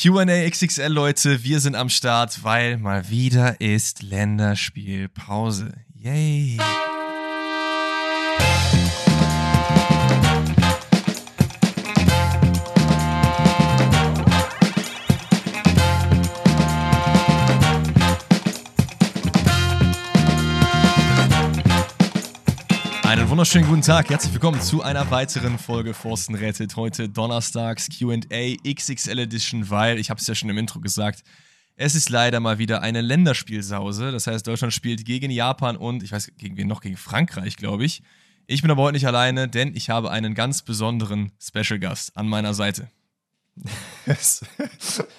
QA XXL, Leute, wir sind am Start, weil mal wieder ist Länderspielpause. Yay! Einen wunderschönen guten Tag, herzlich willkommen zu einer weiteren Folge Forsten rettet. Heute Donnerstags QA XXL Edition, weil, ich habe es ja schon im Intro gesagt, es ist leider mal wieder eine Länderspielsause. Das heißt, Deutschland spielt gegen Japan und, ich weiß, gegen wen noch, gegen Frankreich, glaube ich. Ich bin aber heute nicht alleine, denn ich habe einen ganz besonderen Special Gast an meiner Seite.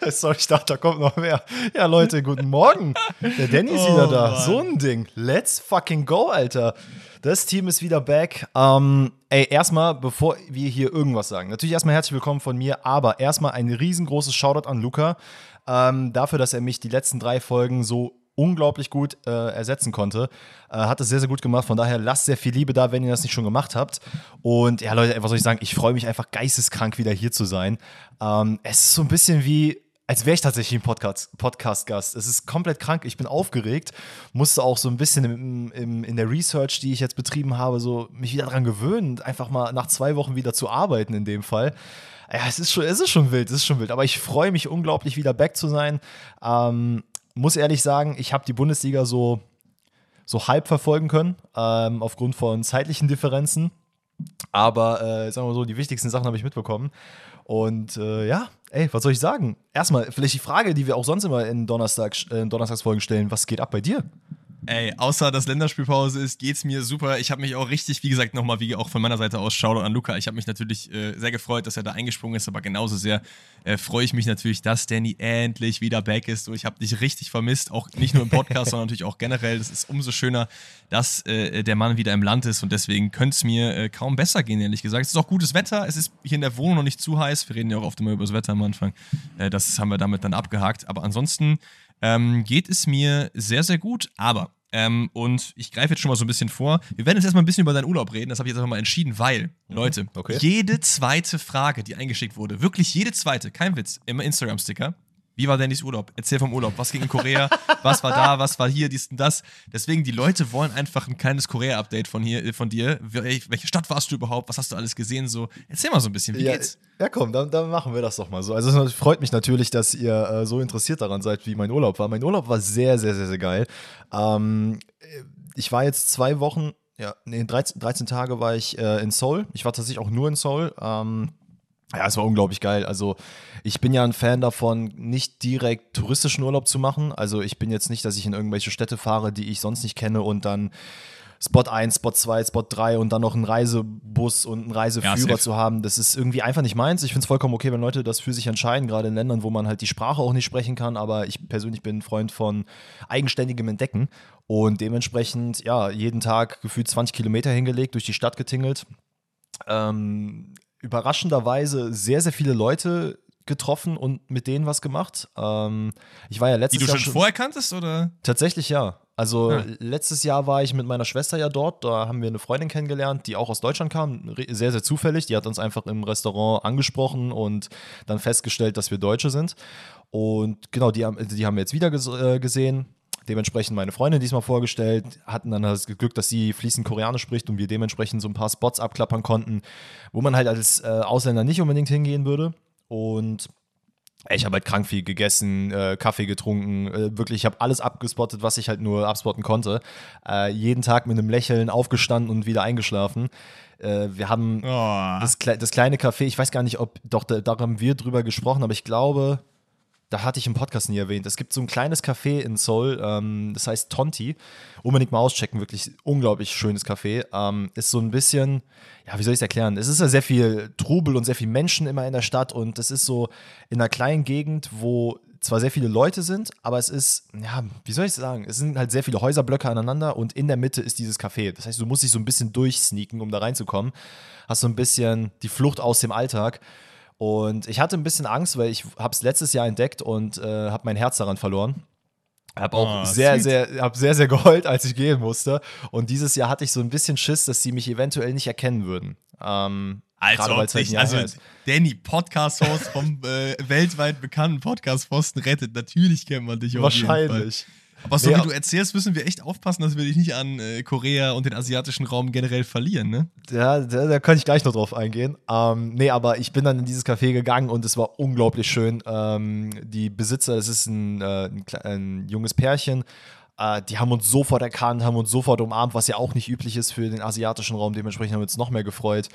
Sorry, ich dachte, da kommt noch mehr. Ja, Leute, guten Morgen. Der Danny ist oh, wieder da. Mann. So ein Ding. Let's fucking go, Alter. Das Team ist wieder back. Ähm, ey, erstmal, bevor wir hier irgendwas sagen, natürlich erstmal herzlich willkommen von mir, aber erstmal ein riesengroßes Shoutout an Luca ähm, dafür, dass er mich die letzten drei Folgen so unglaublich gut äh, ersetzen konnte. Äh, hat es sehr, sehr gut gemacht. Von daher lasst sehr viel Liebe da, wenn ihr das nicht schon gemacht habt. Und ja, Leute, was soll ich sagen? Ich freue mich einfach geisteskrank wieder hier zu sein. Ähm, es ist so ein bisschen wie als wäre ich tatsächlich ein Podcast-Gast. Podcast es ist komplett krank. Ich bin aufgeregt, musste auch so ein bisschen im, im, in der Research, die ich jetzt betrieben habe, so mich wieder daran gewöhnen, einfach mal nach zwei Wochen wieder zu arbeiten in dem Fall. Ja, es ist schon, es ist schon wild, es ist schon wild. Aber ich freue mich unglaublich, wieder back zu sein. Ähm, muss ehrlich sagen, ich habe die Bundesliga so, so halb verfolgen können, ähm, aufgrund von zeitlichen Differenzen. Aber äh, sagen wir so, die wichtigsten Sachen habe ich mitbekommen. Und äh, ja, ey, was soll ich sagen? Erstmal, vielleicht die Frage, die wir auch sonst immer in, Donnerstag, äh, in Donnerstagsfolgen stellen: Was geht ab bei dir? Ey, außer dass Länderspielpause ist, geht's mir super. Ich habe mich auch richtig, wie gesagt, nochmal, wie auch von meiner Seite aus, Shoutout an Luca. Ich habe mich natürlich äh, sehr gefreut, dass er da eingesprungen ist, aber genauso sehr äh, freue ich mich natürlich, dass Danny endlich wieder back ist. So, ich habe dich richtig vermisst, auch nicht nur im Podcast, sondern natürlich auch generell. Das ist umso schöner, dass äh, der Mann wieder im Land ist und deswegen könnte es mir äh, kaum besser gehen, ehrlich gesagt. Es ist auch gutes Wetter, es ist hier in der Wohnung noch nicht zu heiß. Wir reden ja auch oft immer über das Wetter am Anfang. Äh, das haben wir damit dann abgehakt. Aber ansonsten ähm, geht es mir sehr, sehr gut. Aber ähm, und ich greife jetzt schon mal so ein bisschen vor. Wir werden jetzt erstmal ein bisschen über deinen Urlaub reden. Das habe ich jetzt einfach mal entschieden, weil, mhm. Leute, okay. jede zweite Frage, die eingeschickt wurde, wirklich jede zweite, kein Witz, im Instagram-Sticker, wie war Dannys Urlaub? Erzähl vom Urlaub. Was ging in Korea? was war da? Was war hier? Dies und das. Deswegen, die Leute wollen einfach ein kleines Korea-Update von, hier, von dir. Welche Stadt warst du überhaupt? Was hast du alles gesehen? So, erzähl mal so ein bisschen. Wie ja, geht's? Ja, komm, dann, dann, machen wir das doch mal so. Also, es freut mich natürlich, dass ihr äh, so interessiert daran seid, wie mein Urlaub war. Mein Urlaub war sehr, sehr, sehr, sehr geil. Ähm, ich war jetzt zwei Wochen, ja, nee, 13, 13 Tage war ich äh, in Seoul. Ich war tatsächlich auch nur in Seoul. Ähm, ja, es war unglaublich geil. Also ich bin ja ein Fan davon, nicht direkt touristischen Urlaub zu machen. Also ich bin jetzt nicht, dass ich in irgendwelche Städte fahre, die ich sonst nicht kenne und dann Spot 1, Spot 2, Spot 3 und dann noch einen Reisebus und einen Reiseführer ja, zu haben. Das ist irgendwie einfach nicht meins. Ich finde es vollkommen okay, wenn Leute das für sich entscheiden, gerade in Ländern, wo man halt die Sprache auch nicht sprechen kann. Aber ich persönlich bin ein Freund von eigenständigem Entdecken und dementsprechend, ja, jeden Tag gefühlt 20 Kilometer hingelegt, durch die Stadt getingelt. Ähm, überraschenderweise sehr, sehr viele Leute getroffen und mit denen was gemacht. Ähm, ich war ja letztes Jahr. Die du schon, schon vorher kanntest, oder? Tatsächlich ja. Also ja. letztes Jahr war ich mit meiner Schwester ja dort. Da haben wir eine Freundin kennengelernt, die auch aus Deutschland kam. Sehr, sehr zufällig. Die hat uns einfach im Restaurant angesprochen und dann festgestellt, dass wir Deutsche sind. Und genau, die, die haben wir jetzt wieder äh, gesehen dementsprechend meine Freundin diesmal vorgestellt, hatten dann das Glück, dass sie fließend Koreanisch spricht und wir dementsprechend so ein paar Spots abklappern konnten, wo man halt als äh, Ausländer nicht unbedingt hingehen würde. Und ich habe halt krank viel gegessen, äh, Kaffee getrunken, äh, wirklich, ich habe alles abgespottet, was ich halt nur abspotten konnte. Äh, jeden Tag mit einem Lächeln aufgestanden und wieder eingeschlafen. Äh, wir haben oh. das, das, kleine Café, ich weiß gar nicht, ob, doch, da, da haben wir drüber gesprochen, aber ich glaube, da hatte ich im Podcast nie erwähnt. Es gibt so ein kleines Café in Seoul, ähm, das heißt Tonti. Unbedingt mal auschecken, wirklich unglaublich schönes Café. Ähm, ist so ein bisschen, ja, wie soll ich es erklären? Es ist ja sehr viel Trubel und sehr viel Menschen immer in der Stadt und es ist so in einer kleinen Gegend, wo zwar sehr viele Leute sind, aber es ist, ja, wie soll ich sagen? Es sind halt sehr viele Häuserblöcke aneinander und in der Mitte ist dieses Café. Das heißt, du musst dich so ein bisschen durchsneaken, um da reinzukommen. Hast so ein bisschen die Flucht aus dem Alltag. Und ich hatte ein bisschen Angst, weil ich habe es letztes Jahr entdeckt und äh, habe mein Herz daran verloren. Habe auch oh, sehr, sweet. sehr, hab sehr, sehr geheult, als ich gehen musste. Und dieses Jahr hatte ich so ein bisschen Schiss, dass sie mich eventuell nicht erkennen würden. Ähm, Also, halt also her ist. Danny, Podcast-Host vom äh, weltweit bekannten Podcast-Pfosten rettet. Natürlich kennt man dich auf jeden Fall. Wahrscheinlich. Aber so Nee, wie du erzählst, müssen wir echt aufpassen, dass wir dich nicht an äh, Korea und den asiatischen Raum generell verlieren, ne? Ja, da, da kann ich gleich noch drauf eingehen. Ähm, nee, aber ich bin dann in dieses Café gegangen und es war unglaublich schön. Ähm, die Besitzer, das ist ein, äh, ein, ein junges Pärchen, äh, die haben uns sofort erkannt, haben uns sofort umarmt, was ja auch nicht üblich ist für den asiatischen Raum. Dementsprechend haben wir uns noch mehr gefreut.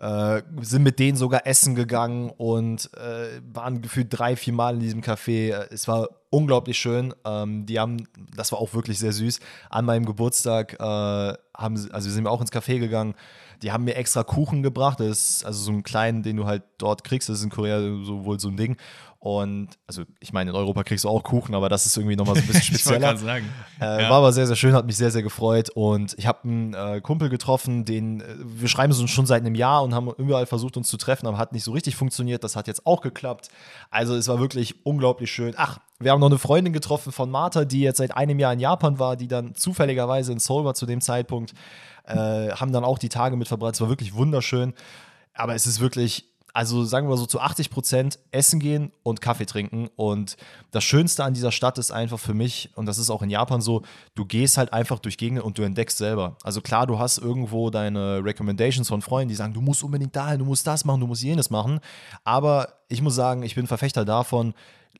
Äh, sind mit denen sogar essen gegangen und äh, waren gefühlt drei, vier Mal in diesem Café. Äh, Es war unglaublich schön. Ähm, die haben, das war auch wirklich sehr süß. An meinem Geburtstag äh, haben also sind wir auch ins Café gegangen. Die haben mir extra Kuchen gebracht. Das ist also so einen kleinen, den du halt dort kriegst. Das ist in Korea so wohl so ein Ding. Und also ich meine, in Europa kriegst du auch Kuchen, aber das ist irgendwie nochmal so ein bisschen Ich spezieller. gerade sagen. Äh, Ja. War aber sehr, sehr schön, hat mich sehr, sehr gefreut. Und ich habe einen äh, Kumpel getroffen, den äh, wir schreiben uns schon seit einem Jahr und haben überall versucht, uns zu treffen, aber hat nicht so richtig funktioniert. Das hat jetzt auch geklappt. Also es war wirklich unglaublich schön. Ach, wir haben noch eine Freundin getroffen von Martha, die jetzt seit einem Jahr in Japan war, die dann zufälligerweise in Seoul war zu dem Zeitpunkt. Äh, haben dann auch die Tage mit verbracht. Es war wirklich wunderschön. Aber es ist wirklich, also sagen wir so zu 80 Prozent essen gehen und Kaffee trinken. Und das Schönste an dieser Stadt ist einfach für mich, und das ist auch in Japan so, du gehst halt einfach durch Gegenden und du entdeckst selber. Also klar, du hast irgendwo deine Recommendations von Freunden, die sagen, du musst unbedingt dahin, du musst das machen, du musst jenes machen. Aber ich muss sagen, ich bin Verfechter davon,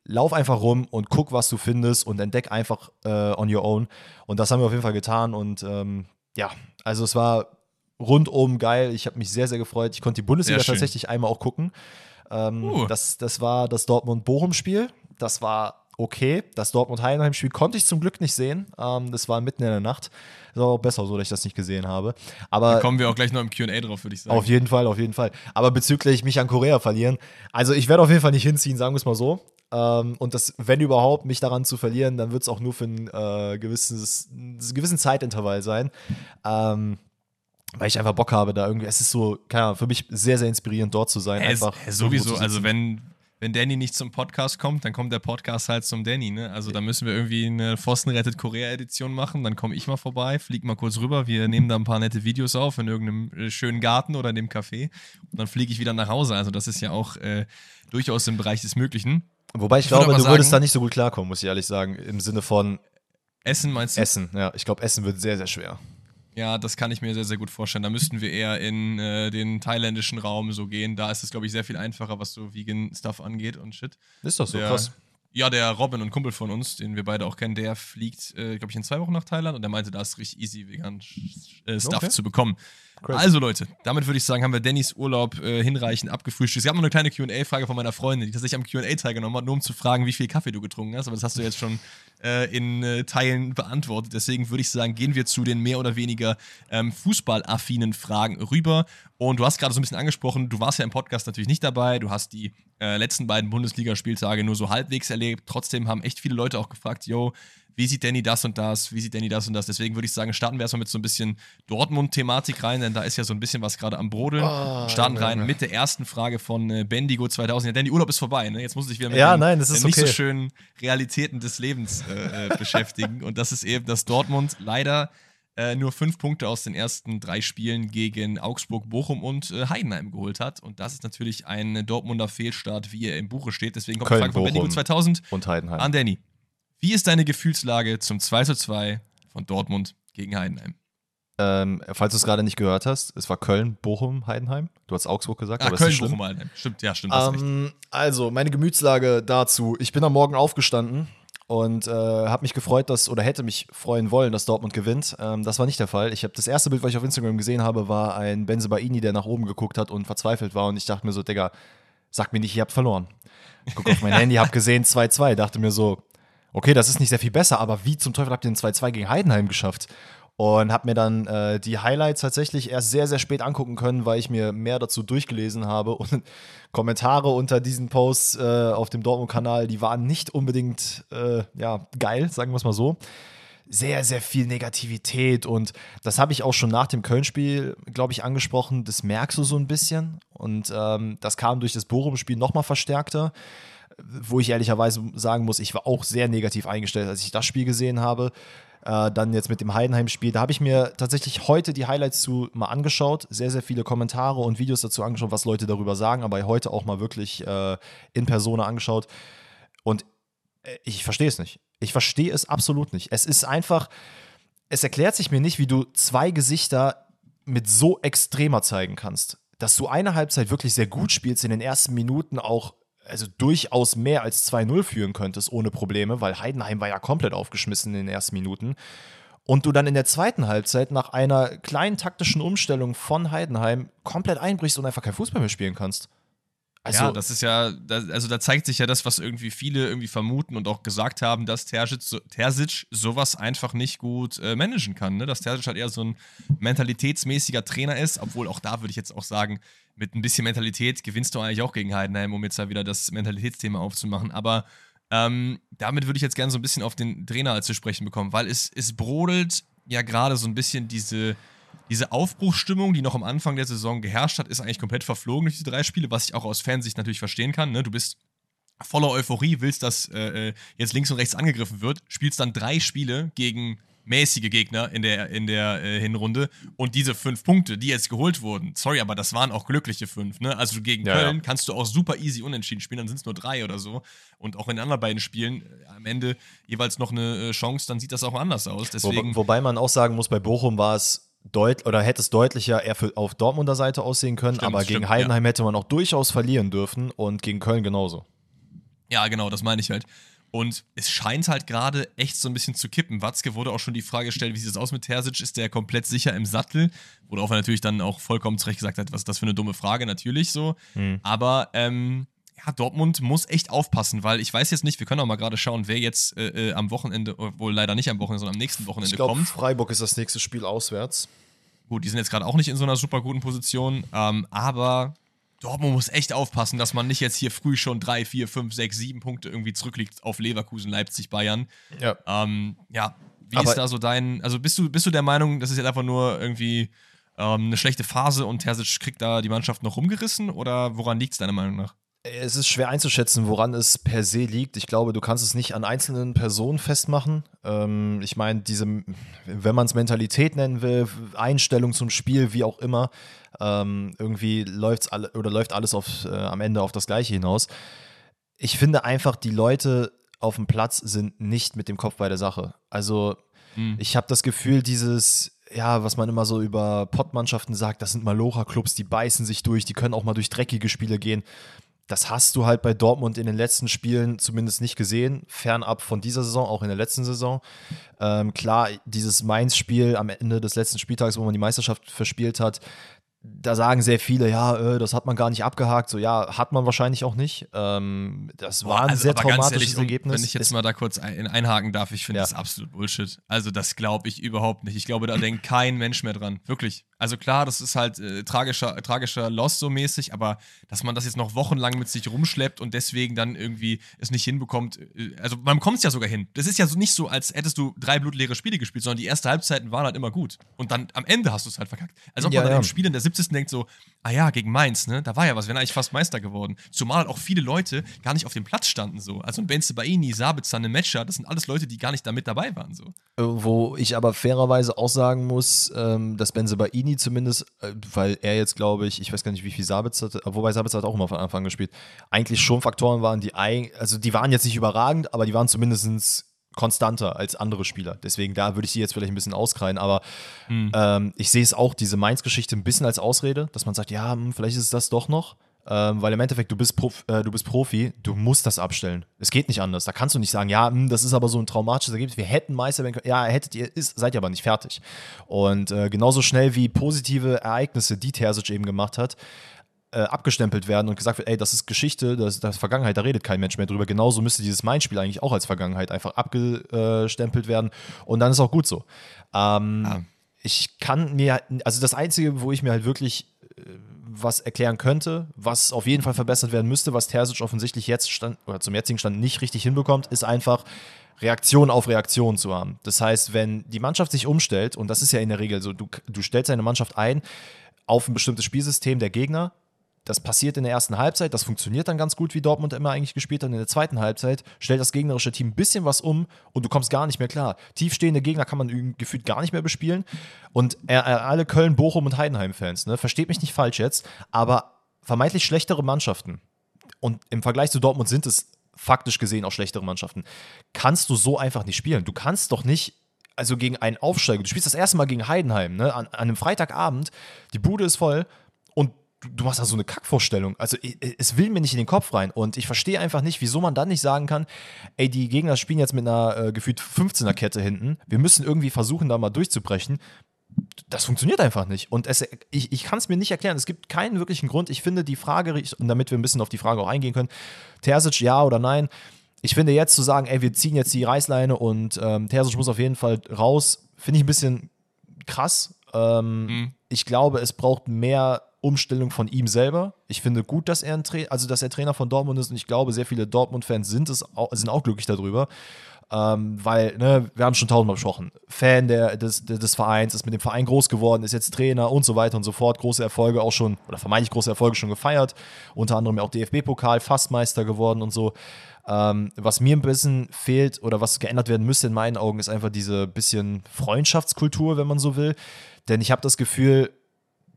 lauf einfach rum und guck, was du findest und entdeck einfach äh, on your own. Und das haben wir auf jeden Fall getan. Und ähm, ja, also es war rundum geil. Ich habe mich sehr, sehr gefreut. Ich konnte die Bundesliga tatsächlich einmal auch gucken. Ähm, Uh. das, das war das Dortmund-Bochum-Spiel. Das war okay. Das Dortmund-Heidenheim-Spiel konnte ich zum Glück nicht sehen. Ähm, das war mitten in der Nacht. Das war auch besser so, dass ich das nicht gesehen habe. Aber Kommen wir auch gleich noch im QA drauf, würde ich sagen. auf jeden Fall, auf jeden Fall. Aber bezüglich mich an Korea verlieren, also ich werde auf jeden Fall nicht hinziehen, sagen wir es mal so. Ähm, und das, wenn überhaupt, mich daran zu verlieren, dann wird es auch nur für ein äh, gewisses, einen gewissen Zeitintervall sein. Ähm, weil ich einfach Bock habe, da irgendwie, es ist so, keine Ahnung, für mich sehr, sehr inspirierend, dort zu sein. Äh, einfach sowieso, zu also wenn, wenn Danny nicht zum Podcast kommt, dann kommt der Podcast halt zum Danny, ne? Also da müssen wir irgendwie eine Pfosten rettet Korea-Edition machen, dann komme ich mal vorbei, flieg mal kurz rüber, wir nehmen da ein paar nette Videos auf in irgendeinem äh, schönen Garten oder in dem Café und dann fliege ich wieder nach Hause. Also das ist ja auch äh, durchaus im Bereich des Möglichen. Wobei ich, ich glaube, du würdest sagen- da nicht so gut klarkommen, muss ich ehrlich sagen, im Sinne von Essen meinst du? Essen. Ja, ich glaube, Essen wird sehr, sehr schwer. Ja, das kann ich mir sehr, sehr gut vorstellen. Da müssten wir eher in äh, den thailändischen Raum so gehen. Da ist es, glaube ich, sehr viel einfacher, was so Vegan-Stuff angeht und shit. Ist doch so, der, krass. Ja, der Robin und Kumpel von uns, den wir beide auch kennen, der fliegt, äh, glaube ich, in zwei Wochen nach Thailand und der meinte, da ist richtig easy vegan äh, Stuff Okay. zu bekommen. Crazy. Also Leute, damit würde ich sagen, haben wir Dannys Urlaub äh, hinreichend abgefrühstückt. Es gab noch eine kleine Q&A-Frage von meiner Freundin, die tatsächlich am Q&A teilgenommen hat, nur um zu fragen, wie viel Kaffee du getrunken hast. Aber das hast du jetzt schon äh, in äh, Teilen beantwortet. Deswegen würde ich sagen, gehen wir zu den mehr oder weniger ähm, fußballaffinen Fragen rüber. Und du hast gerade so ein bisschen angesprochen, du warst ja im Podcast natürlich nicht dabei. Du hast die äh, letzten beiden Bundesligaspieltage nur so halbwegs erlebt. Trotzdem haben echt viele Leute auch gefragt, yo, wie sieht Danny das und das, wie sieht Danny das und das. Deswegen würde ich sagen, starten wir erstmal mit so ein bisschen Dortmund-Thematik rein, denn da ist ja so ein bisschen was gerade am Brodeln. Oh, starten Junge, rein Junge. mit der ersten Frage von äh, Bendigo 2000. Ja, Danny, Urlaub ist vorbei, ne? Jetzt muss ich wieder mit Ja, den, nein, das ist äh, nicht so okay. schönen Realitäten des Lebens äh, äh, beschäftigen. Und das ist eben, dass Dortmund leider äh, nur fünf Punkte aus den ersten drei Spielen gegen Augsburg, Bochum und äh, Heidenheim geholt hat. Und das ist natürlich ein Dortmunder Fehlstart, wie er im Buche steht. Deswegen kommt die Köln, Frage von Bendigo Bochum. 2000 Und Heidenheim. an Danny. Wie ist deine Gefühlslage zum 2 zu 2 von Dortmund gegen Heidenheim? Ähm, falls du es gerade nicht gehört hast, es war Köln, Bochum, Heidenheim. Du hast Augsburg gesagt, Ah, aber Köln. Bochum, Heidenheim. Stimmt, ja, stimmt. Ähm, also, meine Gemütslage dazu. Ich bin am Morgen aufgestanden und äh, habe mich gefreut, dass, oder hätte mich freuen wollen, dass Dortmund gewinnt. Ähm, das war nicht der Fall. Ich habe das erste Bild, was ich auf Instagram gesehen habe, war ein Benze Baini, der nach oben geguckt hat und verzweifelt war. Und ich dachte mir so, Digga, sag mir nicht, ihr habt verloren. Guck auf mein Handy, hab gesehen 2-2. Dachte mir so, okay, das ist nicht sehr viel besser, aber wie zum Teufel habt ihr den 2-2 gegen Heidenheim geschafft? Und habe mir dann äh, die Highlights tatsächlich erst sehr, sehr spät angucken können, weil ich mir mehr dazu durchgelesen habe. Und Kommentare unter diesen Posts äh, auf dem Dortmund-Kanal, die waren nicht unbedingt äh, ja, geil, sagen wir es mal so. Sehr, sehr viel Negativität und das habe ich auch schon nach dem Köln-Spiel, glaube ich, angesprochen. Das merkst du so ein bisschen und ähm, das kam durch das Bochum-Spiel nochmal verstärkter wo ich ehrlicherweise sagen muss, ich war auch sehr negativ eingestellt, als ich das Spiel gesehen habe. Äh, dann jetzt mit dem Heidenheim-Spiel. Da habe ich mir tatsächlich heute die Highlights zu mal angeschaut. Sehr, sehr viele Kommentare und Videos dazu angeschaut, was Leute darüber sagen. Aber heute auch mal wirklich äh, in Persona angeschaut. Und äh, ich verstehe es nicht. Ich verstehe es absolut nicht. Es ist einfach, es erklärt sich mir nicht, wie du zwei Gesichter mit so extremer zeigen kannst. Dass du eine Halbzeit wirklich sehr gut spielst, in den ersten Minuten auch also durchaus mehr als 2-0 führen könntest ohne Probleme, weil Heidenheim war ja komplett aufgeschmissen in den ersten Minuten. Und du dann in der zweiten Halbzeit nach einer kleinen taktischen Umstellung von Heidenheim komplett einbrichst und einfach kein Fußball mehr spielen kannst. Also, ja, das ist ja, also da zeigt sich ja das, was irgendwie viele irgendwie vermuten und auch gesagt haben, dass Terzic, Terzic sowas einfach nicht gut äh, managen kann. Ne? Dass Terzic halt eher so ein mentalitätsmäßiger Trainer ist, obwohl auch da würde ich jetzt auch sagen, mit ein bisschen Mentalität gewinnst du eigentlich auch gegen Heidenheim, um jetzt da wieder das Mentalitätsthema aufzumachen. Aber ähm, damit würde ich jetzt gerne so ein bisschen auf den Trainer zu sprechen bekommen, weil es, es brodelt ja gerade so ein bisschen diese diese Aufbruchsstimmung, die noch am Anfang der Saison geherrscht hat, ist eigentlich komplett verflogen durch diese drei Spiele, was ich auch aus Fansicht natürlich verstehen kann. Ne? Du bist voller Euphorie, willst, dass äh, äh, jetzt links und rechts angegriffen wird, spielst dann drei Spiele gegen mäßige Gegner in der, in der äh, Hinrunde und diese fünf Punkte, die jetzt geholt wurden, sorry, aber das waren auch glückliche fünf, ne? Also gegen ja, Köln ja. kannst du auch super easy unentschieden spielen, dann sind es nur drei oder so. Und auch in den anderen beiden Spielen äh, am Ende jeweils noch eine äh, Chance, dann sieht das auch anders aus. Deswegen, Wo, wobei man auch sagen muss, bei Bochum war es deut oder hätte es deutlicher eher für, auf Dortmunder Seite aussehen können, stimmt, aber gegen Heidenheim ja. hätte man auch durchaus verlieren dürfen und gegen Köln genauso. Ja, genau, das meine ich halt. Und es scheint halt gerade echt so ein bisschen zu kippen. Watzke wurde auch schon die Frage gestellt, wie sieht es aus mit Terzic? Ist der komplett sicher im Sattel? Worauf er natürlich dann auch vollkommen zurecht gesagt hat, was ist das für eine dumme Frage, natürlich so. Mhm. Aber ähm, ja, Dortmund muss echt aufpassen, weil ich weiß jetzt nicht, wir können auch mal gerade schauen, wer jetzt äh, äh am Wochenende, wohl leider nicht am Wochenende, sondern am nächsten Wochenende ich glaub, kommt. Freiburg ist das nächste Spiel auswärts. Gut, die sind jetzt gerade auch nicht in so einer super guten Position, ähm, aber Dortmund muss echt aufpassen, dass man nicht jetzt hier früh schon drei, vier, fünf, sechs, sieben Punkte irgendwie zurückliegt auf Leverkusen, Leipzig, Bayern. Ja. Ähm, ja, wie aber ist da so dein, also bist du, bist du der Meinung, das ist jetzt einfach nur irgendwie ähm, eine schlechte Phase und Terzic kriegt da die Mannschaft noch rumgerissen oder woran liegt es deiner Meinung nach? Es ist schwer einzuschätzen, woran es per se liegt. Ich glaube, du kannst es nicht an einzelnen Personen festmachen. Ähm, ich meine, diese, wenn man es Mentalität nennen will, Einstellung zum Spiel, wie auch immer, ähm, irgendwie läuft's alle, oder läuft alles auf, äh, am Ende auf das Gleiche hinaus. Ich finde einfach, die Leute auf dem Platz sind nicht mit dem Kopf bei der Sache. Also, mhm. ich habe das Gefühl, dieses ja, was man immer so über Pottmannschaften sagt, das sind Malocha-Clubs, die beißen sich durch, die können auch mal durch dreckige Spiele gehen das hast du halt bei Dortmund in den letzten Spielen zumindest nicht gesehen, fernab von dieser Saison, auch in der letzten Saison. Ähm, klar, dieses Mainz-Spiel am Ende des letzten Spieltags, wo man die Meisterschaft verspielt hat, da sagen sehr viele, ja, äh, das hat man gar nicht abgehakt. So, ja, hat man wahrscheinlich auch nicht. Ähm, das war ein also, sehr traumatisches ehrlich, Ergebnis. Wenn ich jetzt mal da kurz ein, einhaken darf, ich finde ja. das absolut Bullshit. Also, das glaube ich überhaupt nicht. Ich glaube, da denkt kein Mensch mehr dran. Wirklich. Also, klar, das ist halt äh, tragischer, tragischer Loss so mäßig, aber dass man das jetzt noch wochenlang mit sich rumschleppt und deswegen dann irgendwie es nicht hinbekommt. Äh, also, man bekommt es ja sogar hin. Das ist ja so nicht so, als hättest du drei blutleere Spiele gespielt, sondern die ersten Halbzeiten waren halt immer gut. Und dann am Ende hast du es halt verkackt. Als ob ja, man dann ja. im Spiel in der 70. denkt so, ah ja, gegen Mainz, ne, da war ja was, wir wären eigentlich fast Meister geworden. Zumal auch viele Leute gar nicht auf dem Platz standen so. Also ein Benze Baini, Sabitzer, eine Matcher, das sind alles Leute, die gar nicht da mit dabei waren so. Äh, wo ich aber fairerweise auch sagen muss, ähm, dass Benze Baini zumindest, äh, weil er jetzt glaube ich, ich weiß gar nicht, wie viel Sabitzer, wobei Sabitzer hat auch immer von Anfang gespielt, eigentlich schon Faktoren waren, die, also die waren jetzt nicht überragend, aber die waren zumindest konstanter als andere Spieler. Deswegen da würde ich sie jetzt vielleicht ein bisschen auskreien, aber mhm. ähm, ich sehe es auch, diese Mainz-Geschichte ein bisschen als Ausrede, dass man sagt, ja, hm, vielleicht ist es das doch noch. Ähm, weil im Endeffekt, du bist, Prof, äh, du bist Profi, du musst das abstellen. Es geht nicht anders. Da kannst du nicht sagen, ja, mh, hm, das ist aber so ein traumatisches Ergebnis. Wir hätten Meister werden können. Ja, hättet ihr, ist, seid ihr aber nicht fertig. Und äh, genauso schnell wie positive Ereignisse, die Terzic eben gemacht hat, äh, abgestempelt werden und gesagt wird, ey, das ist Geschichte, das, das ist Vergangenheit, da redet kein Mensch mehr drüber. Genauso müsste dieses Main-Spiel eigentlich auch als Vergangenheit einfach abgestempelt werden und dann ist auch gut so. Ähm, ja. Ich kann mir, also das Einzige, wo ich mir halt wirklich äh, was erklären könnte, was auf jeden Fall verbessert werden müsste, was Terzic offensichtlich jetzt stand, oder zum jetzigen Stand nicht richtig hinbekommt, ist einfach Reaktion auf Reaktion zu haben. Das heißt, wenn die Mannschaft sich umstellt, und das ist ja in der Regel so, du, du stellst deine Mannschaft ein auf ein bestimmtes Spielsystem der Gegner, das passiert in der ersten Halbzeit, das funktioniert dann ganz gut, wie Dortmund immer eigentlich gespielt hat. In der zweiten Halbzeit stellt das gegnerische Team ein bisschen was um und du kommst gar nicht mehr klar. Tiefstehende Gegner kann man gefühlt gar nicht mehr bespielen. Und alle Köln, Bochum und Heidenheim-Fans, ne, versteht mich nicht falsch jetzt, aber vermeintlich schlechtere Mannschaften und im Vergleich zu Dortmund sind es faktisch gesehen auch schlechtere Mannschaften, kannst du so einfach nicht spielen. Du kannst doch nicht also gegen einen Aufsteiger, du spielst das erste Mal gegen Heidenheim, ne, an, an einem Freitagabend, die Bude ist voll und du, du machst da so eine Kackvorstellung. Also es will mir nicht in den Kopf rein und ich verstehe einfach nicht, wieso man dann nicht sagen kann, ey, die Gegner spielen jetzt mit einer äh, gefühlt 15er Kette hinten, wir müssen irgendwie versuchen, da mal durchzubrechen. Das funktioniert einfach nicht. Und es, ich, ich kann es mir nicht erklären. Es gibt keinen wirklichen Grund. Ich finde die Frage, und damit wir ein bisschen auf die Frage auch eingehen können, Terzic ja oder nein, ich finde jetzt zu sagen, ey, wir ziehen jetzt die Reißleine und ähm, Terzic muss auf jeden Fall raus, finde ich ein bisschen krass. Ähm, mhm. Ich glaube, es braucht mehr Umstellung von ihm selber. Ich finde gut, dass er, ein Tra also, dass er Trainer von Dortmund ist und ich glaube, sehr viele Dortmund-Fans sind, sind auch glücklich darüber. Ähm, weil, ne, wir haben schon tausendmal besprochen, Fan der, des, des Vereins, ist mit dem Verein groß geworden, ist jetzt Trainer und so weiter und so fort. Große Erfolge auch schon, oder vermeintlich große Erfolge schon gefeiert. Unter anderem auch DFB-Pokal, Fastmeister geworden und so. Ähm, was mir ein bisschen fehlt oder was geändert werden müsste in meinen Augen, ist einfach diese bisschen Freundschaftskultur, wenn man so will. Denn ich habe das Gefühl,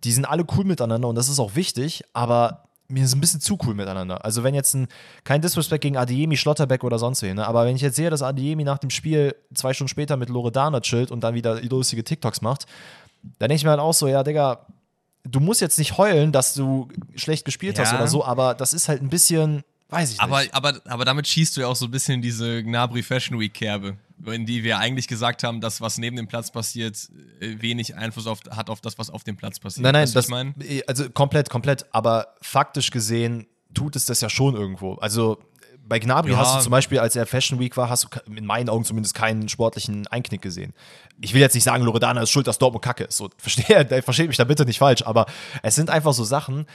die sind alle cool miteinander und das ist auch wichtig, aber mir ist ein bisschen zu cool miteinander. Also wenn jetzt ein, kein Disrespect gegen Adiemi, Schlotterbeck oder sonst wen, ne? aber wenn ich jetzt sehe, dass Adiemi nach dem Spiel zwei Stunden später mit Loredana chillt und dann wieder lustige TikToks macht, dann denke ich mir halt auch so, ja, Digga, du musst jetzt nicht heulen, dass du schlecht gespielt ja. hast oder so, aber das ist halt ein bisschen, weiß ich aber, nicht. Aber, aber damit schießt du ja auch so ein bisschen in diese Gnabry Fashion Week Kerbe in die wir eigentlich gesagt haben, dass was neben dem Platz passiert, äh, wenig Einfluss auf, hat auf das, was auf dem Platz passiert. Nein, nein, weißt, das, ich mein? Äh, also komplett, komplett. Aber faktisch gesehen tut es das ja schon irgendwo. Also bei Gnabry ja. hast du zum Beispiel, als er Fashion Week war, hast du in meinen Augen zumindest keinen sportlichen Einknick gesehen. Ich will jetzt nicht sagen, Loredana ist schuld, dass Dortmund kacke ist. So, verstehe, versteht mich da bitte nicht falsch, aber es sind einfach so Sachen,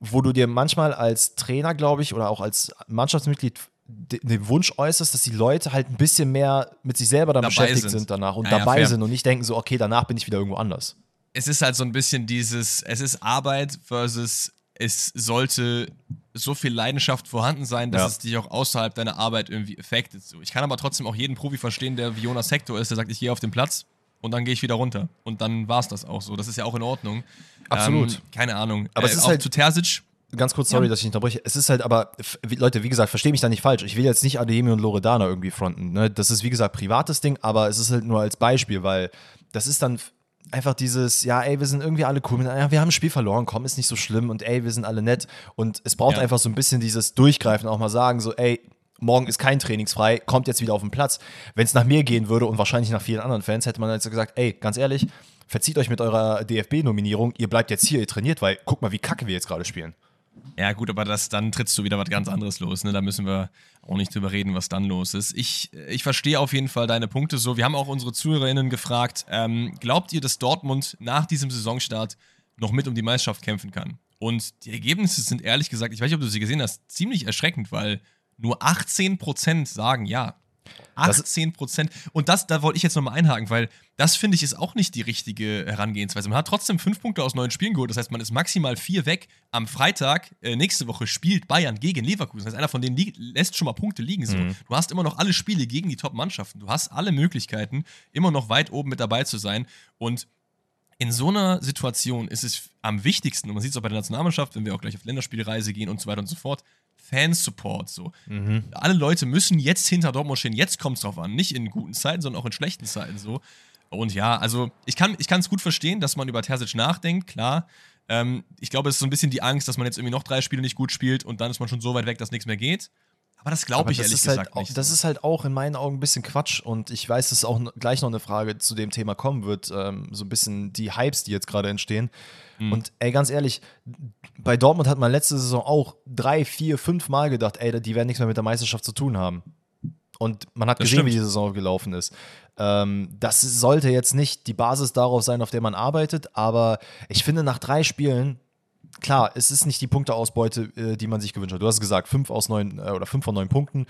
wo du dir manchmal als Trainer, glaube ich, oder auch als Mannschaftsmitglied den Wunsch äußerst, dass die Leute halt ein bisschen mehr mit sich selber dann dabei beschäftigt sind. sind. danach und ja, dabei ja, sind und nicht denken so, okay, danach bin ich wieder irgendwo anders. Es ist halt so ein bisschen dieses, es ist Arbeit versus es sollte so viel Leidenschaft vorhanden sein, dass ja. es dich auch außerhalb deiner Arbeit irgendwie affectet. So. Ich kann aber trotzdem auch jeden Profi verstehen, der wie Jonas Hector ist, der sagt, ich gehe auf den Platz und dann gehe ich wieder runter. Und dann war es das auch so. Das ist ja auch in Ordnung. Absolut. Ähm, keine Ahnung. Aber äh, es ist halt zu Terzic ganz kurz, sorry, ja. dass ich unterbreche. Es ist halt aber, Leute, wie gesagt, verstehe mich da nicht falsch. Ich will jetzt nicht Ademi und Loredana irgendwie fronten. Ne? Das ist, wie gesagt, privates Ding, aber es ist halt nur als Beispiel, weil das ist dann einfach dieses, ja, ey, wir sind irgendwie alle cool, ja, wir haben ein Spiel verloren, komm, ist nicht so schlimm und ey, wir sind alle nett. Und es braucht ja. einfach so ein bisschen dieses Durchgreifen, auch mal sagen, so, ey, morgen ist kein Trainingsfrei, kommt jetzt wieder auf den Platz. Wenn es nach mir gehen würde und wahrscheinlich nach vielen anderen Fans, hätte man jetzt gesagt, ey, ganz ehrlich, verzieht euch mit eurer DFB-Nominierung, ihr bleibt jetzt hier, ihr trainiert, weil guck mal, wie kacke wir jetzt gerade spielen. Ja, gut, aber das, dann trittst du wieder was ganz anderes los. Ne? Da müssen wir auch nicht drüber reden, was dann los ist. Ich, ich verstehe auf jeden Fall deine Punkte so. Wir haben auch unsere ZuhörerInnen gefragt: ähm, Glaubt ihr, dass Dortmund nach diesem Saisonstart noch mit um die Meisterschaft kämpfen kann? Und die Ergebnisse sind ehrlich gesagt, ich weiß nicht, ob du sie gesehen hast, ziemlich erschreckend, weil nur 18% sagen ja. 18 Prozent. Und das, da wollte ich jetzt nochmal einhaken, weil das finde ich ist auch nicht die richtige Herangehensweise. Man hat trotzdem fünf Punkte aus neun Spielen geholt. Das heißt, man ist maximal vier weg. Am Freitag, äh, nächste Woche, spielt Bayern gegen Leverkusen. Das heißt, einer von denen lässt schon mal Punkte liegen. So. Mhm. Du hast immer noch alle Spiele gegen die Top-Mannschaften. Du hast alle Möglichkeiten, immer noch weit oben mit dabei zu sein. Und in so einer Situation ist es am wichtigsten, und man sieht es auch bei der Nationalmannschaft, wenn wir auch gleich auf Länderspielreise gehen und so weiter und so fort, Fansupport. So. Mhm. Alle Leute müssen jetzt hinter Dortmund stehen. Jetzt kommt es drauf an. Nicht in guten Zeiten, sondern auch in schlechten Zeiten. So. Und ja, also ich kann es gut verstehen, dass man über Terzic nachdenkt, klar. Ähm, ich glaube, es ist so ein bisschen die Angst, dass man jetzt irgendwie noch drei Spiele nicht gut spielt und dann ist man schon so weit weg, dass nichts mehr geht. Aber das glaube ich ehrlich halt gesagt auch, nicht. Das ist halt auch in meinen Augen ein bisschen Quatsch und ich weiß, dass auch gleich noch eine Frage zu dem Thema kommen wird. Ähm, so ein bisschen die Hypes, die jetzt gerade entstehen. Mhm. Und ey, ganz ehrlich, bei Dortmund hat man letzte Saison auch drei, vier, fünf Mal gedacht, ey, die werden nichts mehr mit der Meisterschaft zu tun haben. Und man hat das gesehen, stimmt. wie die Saison gelaufen ist. Ähm, das sollte jetzt nicht die Basis darauf sein, auf der man arbeitet, aber ich finde, nach drei Spielen klar, es ist nicht die Punkteausbeute, äh, die man sich gewünscht hat. Du hast gesagt, fünf aus neun äh, oder fünf von neun Punkten.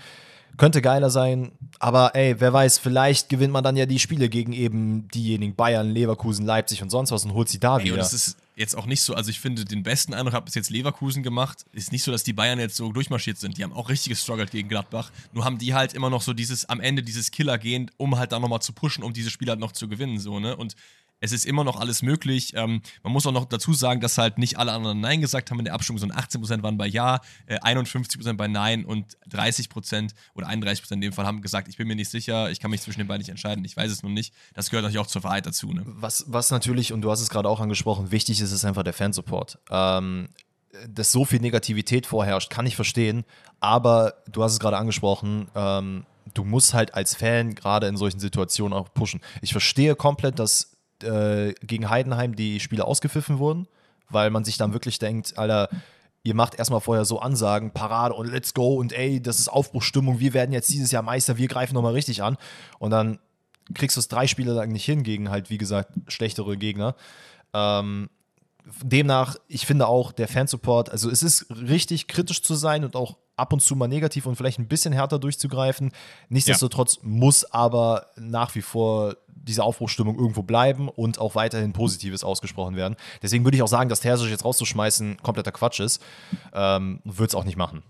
Könnte geiler sein, aber ey, wer weiß, vielleicht gewinnt man dann ja die Spiele gegen eben diejenigen Bayern, Leverkusen, Leipzig und sonst was und holt sie da ey, wieder. das ist jetzt auch nicht so, also ich finde, den besten Eindruck hat bis jetzt Leverkusen gemacht. Ist nicht so, dass die Bayern jetzt so durchmarschiert sind. Die haben auch richtig gestruggelt gegen Gladbach. Nur haben die halt immer noch so dieses, am Ende dieses Killer gehen, um halt da nochmal zu pushen, um diese Spiele halt noch zu gewinnen, so, ne? Und es ist immer noch alles möglich. Ähm, man muss auch noch dazu sagen, dass halt nicht alle anderen Nein gesagt haben in der Abstimmung, sondern 18% waren bei Ja, äh, 51% bei Nein und 30% oder 31% in dem Fall haben gesagt, ich bin mir nicht sicher, ich kann mich zwischen den beiden nicht entscheiden, ich weiß es noch nicht. Das gehört natürlich auch zur Wahrheit dazu. Ne? Was, was natürlich, und du hast es gerade auch angesprochen, wichtig ist, ist einfach der Fansupport. Ähm, dass so viel Negativität vorherrscht, kann ich verstehen, aber du hast es gerade angesprochen, ähm, du musst halt als Fan gerade in solchen Situationen auch pushen. Ich verstehe komplett, dass äh, gegen Heidenheim die Spiele ausgepfiffen wurden, weil man sich dann wirklich denkt, Alter, ihr macht erstmal vorher so Ansagen, Parade und let's go und ey, das ist Aufbruchstimmung, wir werden jetzt dieses Jahr Meister, wir greifen nochmal richtig an. Und dann kriegst du es drei Spiele lang nicht hin gegen halt, wie gesagt, schlechtere Gegner. Ähm, demnach, ich finde auch der Fansupport, also es ist richtig kritisch zu sein und auch ab und zu mal negativ und vielleicht ein bisschen härter durchzugreifen. Nichtsdestotrotz ja. muss aber nach wie vor diese Aufbruchstimmung irgendwo bleiben und auch weiterhin Positives ausgesprochen werden. Deswegen würde ich auch sagen, dass Terzic jetzt rauszuschmeißen kompletter Quatsch ist. Ähm, würde es auch nicht machen.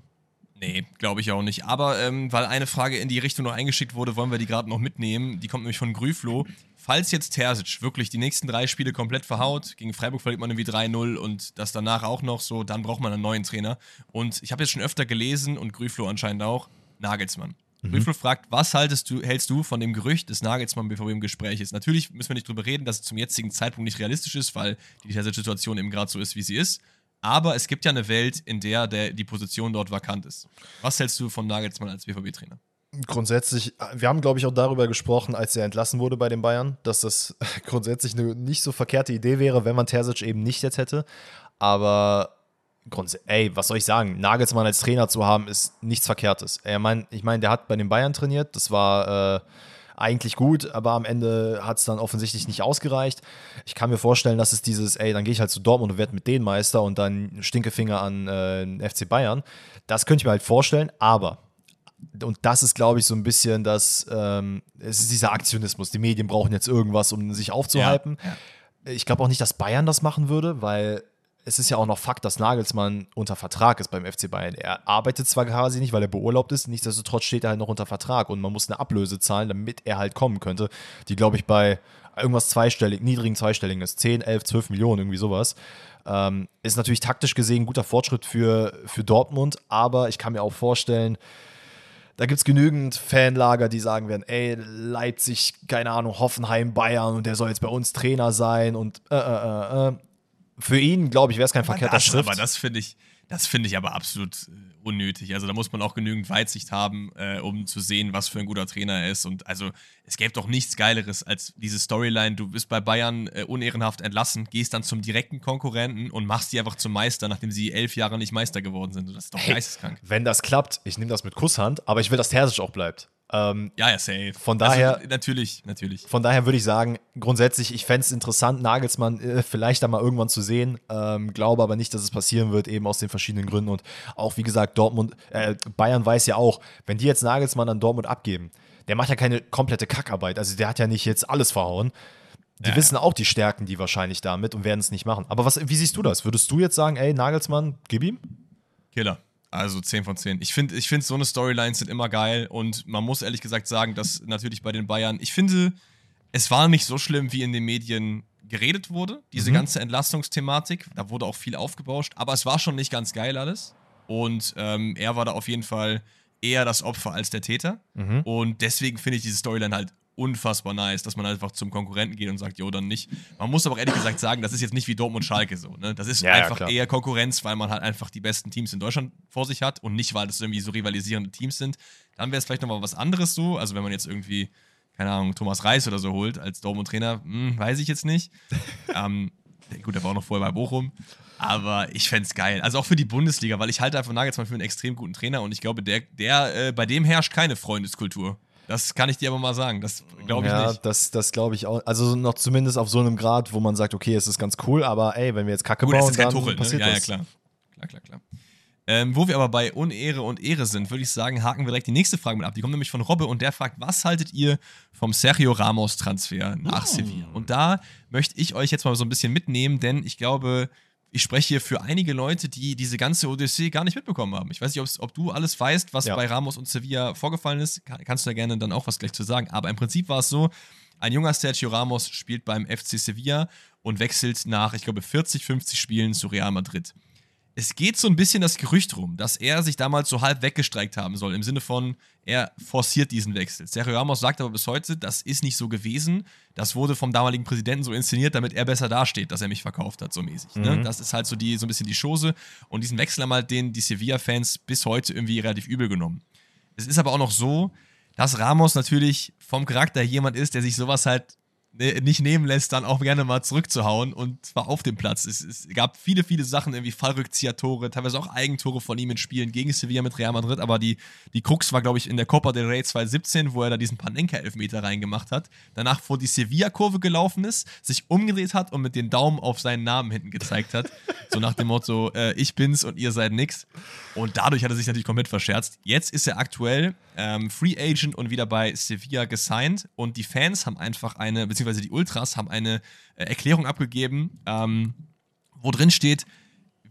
Nee, glaube ich auch nicht. Aber ähm, weil eine Frage in die Richtung noch eingeschickt wurde, wollen wir die gerade noch mitnehmen. Die kommt nämlich von Grüflo. Falls jetzt Terzic wirklich die nächsten drei Spiele komplett verhaut, gegen Freiburg verliert man irgendwie 3-0 und das danach auch noch so, dann braucht man einen neuen Trainer. Und ich habe jetzt schon öfter gelesen und Grüflo anscheinend auch, Nagelsmann. Mhm. Grüflo fragt, was haltest du, hältst du von dem Gerücht, dass Nagelsmann BVB im Gespräch ist? Natürlich müssen wir nicht drüber reden, dass es zum jetzigen Zeitpunkt nicht realistisch ist, weil die Situation eben gerade so ist, wie sie ist. Aber es gibt ja eine Welt, in der, der die Position dort vakant ist. Was hältst du von Nagelsmann als BVB-Trainer? Grundsätzlich, wir haben, glaube ich, auch darüber gesprochen, als er entlassen wurde bei den Bayern, dass das grundsätzlich eine nicht so verkehrte Idee wäre, wenn man Terzic eben nicht jetzt hätte. Aber ey, was soll ich sagen? Nagelsmann als Trainer zu haben, ist nichts Verkehrtes. Er mein, ich meine, der hat bei den Bayern trainiert, das war äh, eigentlich gut, aber am Ende hat es dann offensichtlich nicht ausgereicht. Ich kann mir vorstellen, dass es dieses, ey, dann gehe ich halt zu Dortmund und werde mit denen Meister und dann Stinkefinger an äh, FC Bayern. Das könnte ich mir halt vorstellen, aber und das ist, glaube ich, so ein bisschen das, ähm, es ist dieser Aktionismus. Die Medien brauchen jetzt irgendwas, um sich aufzuhypen. Ja, ja. Ich glaube auch nicht, dass Bayern das machen würde, weil es ist ja auch noch Fakt, dass Nagelsmann unter Vertrag ist beim FC Bayern. Er arbeitet zwar quasi nicht, weil er beurlaubt ist, nichtsdestotrotz steht er halt noch unter Vertrag und man muss eine Ablöse zahlen, damit er halt kommen könnte, die, glaube ich, bei irgendwas zweistellig, niedrigen zweistelligen ist. 10, 11, 12 Millionen, irgendwie sowas. Ähm, ist natürlich taktisch gesehen ein guter Fortschritt für, für Dortmund, aber ich kann mir auch vorstellen, da gibt es genügend Fanlager, die sagen werden, ey, Leipzig, keine Ahnung, Hoffenheim, Bayern und der soll jetzt bei uns Trainer sein und äh, äh, äh. Für ihn, glaube ich, wäre es kein verkehrter das, Schritt. Aber das finde ich, das finde ich aber absolut äh, unnötig. Also da muss man auch genügend Weitsicht haben, äh, um zu sehen, was für ein guter Trainer er ist. Und also es gäbe doch nichts Geileres als diese Storyline. Du bist bei Bayern äh, unehrenhaft entlassen, gehst dann zum direkten Konkurrenten und machst die einfach zum Meister, nachdem sie elf Jahre nicht Meister geworden sind. Das ist doch hey, geisteskrank. Wenn das klappt, ich nehme das mit Kusshand, aber ich will, dass Terzic auch bleibt. Ähm, ja, ja, safe. Von daher. Also, natürlich, natürlich. Von daher würde ich sagen, grundsätzlich, ich fände es interessant, Nagelsmann äh, vielleicht da mal irgendwann zu sehen. Ähm, glaube aber nicht, dass es passieren wird, eben aus den verschiedenen Gründen. Und auch, wie gesagt, Dortmund, äh, Bayern weiß ja auch, wenn die jetzt Nagelsmann an Dortmund abgeben, der macht ja keine komplette Kackarbeit. Also der hat ja nicht jetzt alles verhauen. Die ja, wissen auch die Stärken, die wahrscheinlich damit und werden es nicht machen. Aber was, wie siehst du das? Würdest du jetzt sagen, ey, Nagelsmann, gib ihm? Killer. Also 10 von 10. Ich finde, ich find, so eine Storylines sind immer geil und man muss ehrlich gesagt sagen, dass natürlich bei den Bayern, ich finde, es war nicht so schlimm, wie in den Medien geredet wurde, diese mhm. ganze Entlastungsthematik. Da wurde auch viel aufgebauscht, aber es war schon nicht ganz geil alles. Und ähm, er war da auf jeden Fall eher das Opfer als der Täter. Mhm. Und deswegen finde ich diese Storyline halt unfassbar nice, dass man einfach zum Konkurrenten geht und sagt, jo, dann nicht. Man muss aber ehrlich gesagt sagen, das ist jetzt nicht wie Dortmund Schalke so. Ne? Das ist ja, einfach ja, eher Konkurrenz, weil man halt einfach die besten Teams in Deutschland vor sich hat und nicht, weil das irgendwie so rivalisierende Teams sind. Dann wäre es vielleicht nochmal was anderes so. Also wenn man jetzt irgendwie, keine Ahnung, Thomas Reis oder so holt als Dortmund-Trainer, hm, weiß ich jetzt nicht. ähm, gut, der war auch noch vorher bei Bochum. Aber ich fände es geil. Also auch für die Bundesliga, weil ich halte einfach Nagelsmann für einen extrem guten Trainer und ich glaube, der, der, äh, bei dem herrscht keine Freundeskultur. Das kann ich dir aber mal sagen. Das glaube ich ja, nicht. das, das glaube ich auch. Also noch zumindest auf so einem Grad, wo man sagt, okay, es ist ganz cool, aber ey, wenn wir jetzt Kacke Gut, bauen, es ist kein dann Tuchel, ne? passiert Ja, ja, das. klar. Klar, klar, klar. Ähm, wo wir aber bei Unehre und Ehre sind, würde ich sagen, haken wir direkt die nächste Frage mit ab. Die kommt nämlich von Robbe und der fragt, was haltet ihr vom Sergio Ramos-Transfer nach Oh. Sevilla? Und da möchte ich euch jetzt mal so ein bisschen mitnehmen, denn ich glaube, ich spreche hier für einige Leute, die diese ganze Odyssee gar nicht mitbekommen haben. Ich weiß nicht, ob du alles weißt, was Ja. bei Ramos und Sevilla vorgefallen ist. Kann, kannst du da gerne dann auch was gleich zu sagen. Aber im Prinzip war es so, ein junger Sergio Ramos spielt beim FC Sevilla und wechselt nach, ich glaube, 40, 50 Spielen zu Real Madrid es geht so ein bisschen das Gerücht rum, dass er sich damals so halb weggestreikt haben soll, im Sinne von, er forciert diesen Wechsel. Sergio Ramos sagt aber bis heute, das ist nicht so gewesen. Das wurde vom damaligen Präsidenten so inszeniert, damit er besser dasteht, dass er mich verkauft hat, so mäßig. Ne? Das ist halt so, die, so ein bisschen die Chose. Und diesen Wechsel haben halt den, die Sevilla-Fans bis heute irgendwie relativ übel genommen. Es ist aber auch noch so, dass Ramos natürlich vom Charakter jemand ist, der sich sowas halt ne, nicht nehmen lässt, dann auch gerne mal zurückzuhauen und zwar auf dem Platz. Es, es gab viele, viele Sachen, irgendwie Fallrückzieher-Tore, teilweise auch Eigentore von ihm in Spielen gegen Sevilla mit Real Madrid, aber die, die Krux war, glaube ich, in der Copa del Rey 2017, wo er da diesen Panenka-Elfmeter reingemacht hat, danach vor die Sevilla-Kurve gelaufen ist, sich umgedreht hat und mit den Daumen auf seinen Namen hinten gezeigt hat. so nach dem Motto, äh, ich bin's und ihr seid nix. Und dadurch hat er sich natürlich komplett verscherzt. Jetzt ist er aktuell ähm, Free Agent und wieder bei Sevilla gesigned. Und die Fans haben einfach eine, beziehungsweise die Ultras haben eine äh, Erklärung abgegeben, ähm, wo drin steht,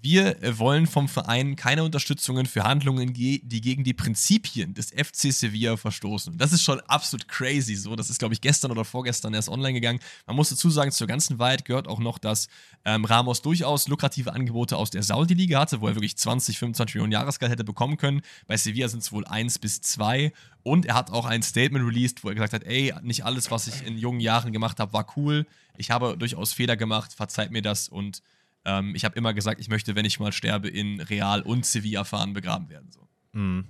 wir äh, wollen vom Verein keine Unterstützungen für Handlungen, ge- die gegen die Prinzipien des FC Sevilla verstoßen. Das ist schon absolut crazy so. Das ist, glaube ich, gestern oder vorgestern erst online gegangen. Man muss dazu sagen, zur ganzen Wahrheit gehört auch noch, dass ähm, Ramos durchaus lukrative Angebote aus der Saudi-Liga hatte, wo er wirklich 20, 25 Millionen Jahresgeld hätte bekommen können. Bei Sevilla sind es wohl 1 bis 2. Und er hat auch ein Statement released, wo er gesagt hat, ey, nicht alles, was ich in jungen Jahren gemacht habe, war cool. Ich habe durchaus Fehler gemacht, verzeiht mir das und ähm, ich habe immer gesagt, ich möchte, wenn ich mal sterbe, in Real und Sevilla fahren begraben werden. So.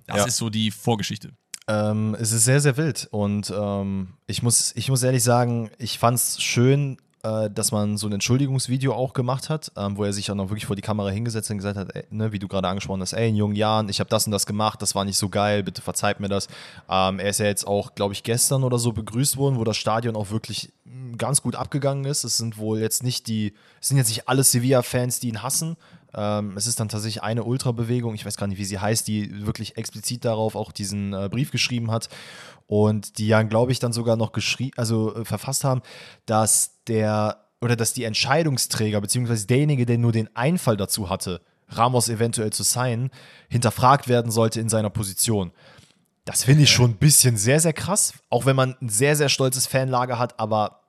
Das ja. ist so die Vorgeschichte. Ähm, es ist sehr, sehr wild. Und ähm, ich, muss, ich muss ehrlich sagen, ich fand es schön, äh, dass man so ein Entschuldigungsvideo auch gemacht hat, ähm, wo er sich dann auch wirklich vor die Kamera hingesetzt und gesagt hat, ey, ne, wie du gerade angesprochen hast, ey, in jungen Jahren, ich habe das und das gemacht, das war nicht so geil, bitte verzeiht mir das. Ähm, er ist ja jetzt auch, glaube ich, gestern oder so begrüßt worden, wo das Stadion auch wirklich mh, ganz gut abgegangen ist. Es sind wohl jetzt nicht die, es sind jetzt nicht alle Sevilla-Fans, die ihn hassen. Ähm, es ist dann tatsächlich eine Ultrabewegung, ich weiß gar nicht, wie sie heißt, die wirklich explizit darauf auch diesen äh, Brief geschrieben hat und die ja, glaube ich, dann sogar noch geschrieben, also äh, verfasst haben, dass der oder dass die Entscheidungsträger, beziehungsweise derjenige, der nur den Einfall dazu hatte, Ramos eventuell zu signen, hinterfragt werden sollte in seiner Position. Das finde ich schon ein bisschen sehr, sehr krass, auch wenn man ein sehr, sehr stolzes Fanlager hat, aber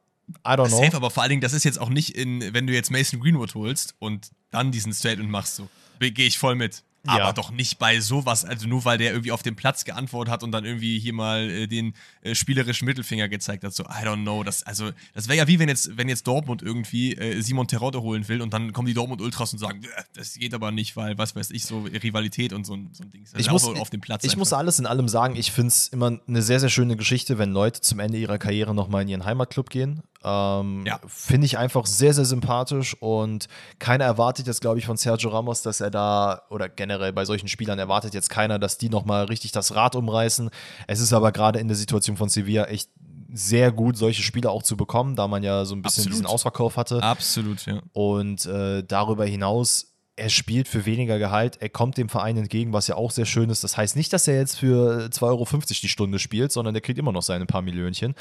I don't know. Safe, aber vor allen Dingen, das ist jetzt auch nicht in, wenn du jetzt Mason Greenwood holst und dann diesen Statement machst, so, gehe ich voll mit. Aber Ja. doch nicht bei sowas, also nur weil der irgendwie auf dem Platz geantwortet hat und dann irgendwie hier mal äh, den äh, spielerischen Mittelfinger gezeigt hat. So, I don't know. Das, also, das wäre ja wie wenn jetzt, wenn jetzt Dortmund irgendwie äh, Simon Terodde holen will und dann kommen die Dortmund Ultras und sagen, "Äh, das geht aber nicht, weil, was weiß ich, so Rivalität und so ein, so ein Ding. Das ich ist muss, auf dem Platz. ich einfach. muss alles in allem sagen, ich finde es immer eine sehr, sehr schöne Geschichte, wenn Leute zum Ende ihrer Karriere nochmal in ihren Heimatclub gehen. Ähm, Ja. Finde ich einfach sehr, sehr sympathisch und keiner erwartet jetzt, glaube ich, von Sergio Ramos, dass er da, oder generell bei solchen Spielern erwartet jetzt keiner, dass die nochmal richtig das Rad umreißen. Es ist aber gerade in der Situation von Sevilla echt sehr gut, solche Spieler auch zu bekommen, da man ja so ein bisschen Absolut. diesen Ausverkauf hatte. Absolut, ja. Und äh, darüber hinaus, er spielt für weniger Gehalt, er kommt dem Verein entgegen, was ja auch sehr schön ist. Das heißt nicht, dass er jetzt für 2,50 Euro die Stunde spielt, sondern der kriegt immer noch seine paar Millionchen.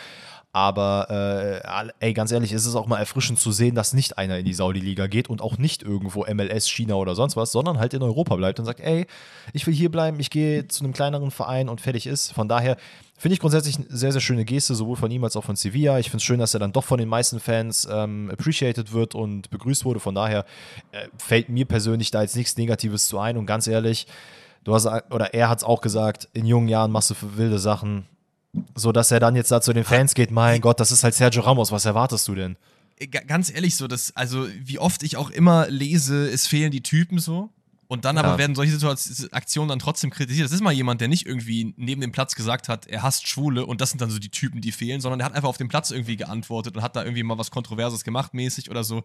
Aber äh, ey, ganz ehrlich, ist es auch mal erfrischend zu sehen, dass nicht einer in die Saudi-Liga geht und auch nicht irgendwo MLS, China oder sonst was, sondern halt in Europa bleibt und sagt, ey, ich will hier bleiben, ich gehe zu einem kleineren Verein und fertig ist. Von daher finde ich grundsätzlich eine sehr, sehr schöne Geste, sowohl von ihm als auch von Sevilla. Ich finde es schön, dass er dann doch von den meisten Fans ähm, appreciated wird und begrüßt wurde. Von daher äh, fällt mir persönlich da jetzt nichts Negatives zu ein. Und ganz ehrlich, du hast, oder er hat es auch gesagt, in jungen Jahren machst du wilde Sachen, so dass er dann jetzt da zu den Fans geht, mein Gott, das ist halt Sergio Ramos, was erwartest du denn? G- ganz ehrlich so, das, also wie oft ich auch immer lese, es fehlen die Typen so. Und dann aber werden solche Situationen, Aktionen dann trotzdem kritisiert. Das ist mal jemand, der nicht irgendwie neben dem Platz gesagt hat, er hasst Schwule und das sind dann so die Typen, die fehlen, sondern der hat einfach auf dem Platz irgendwie geantwortet und hat da irgendwie mal was Kontroverses gemacht, mäßig oder so.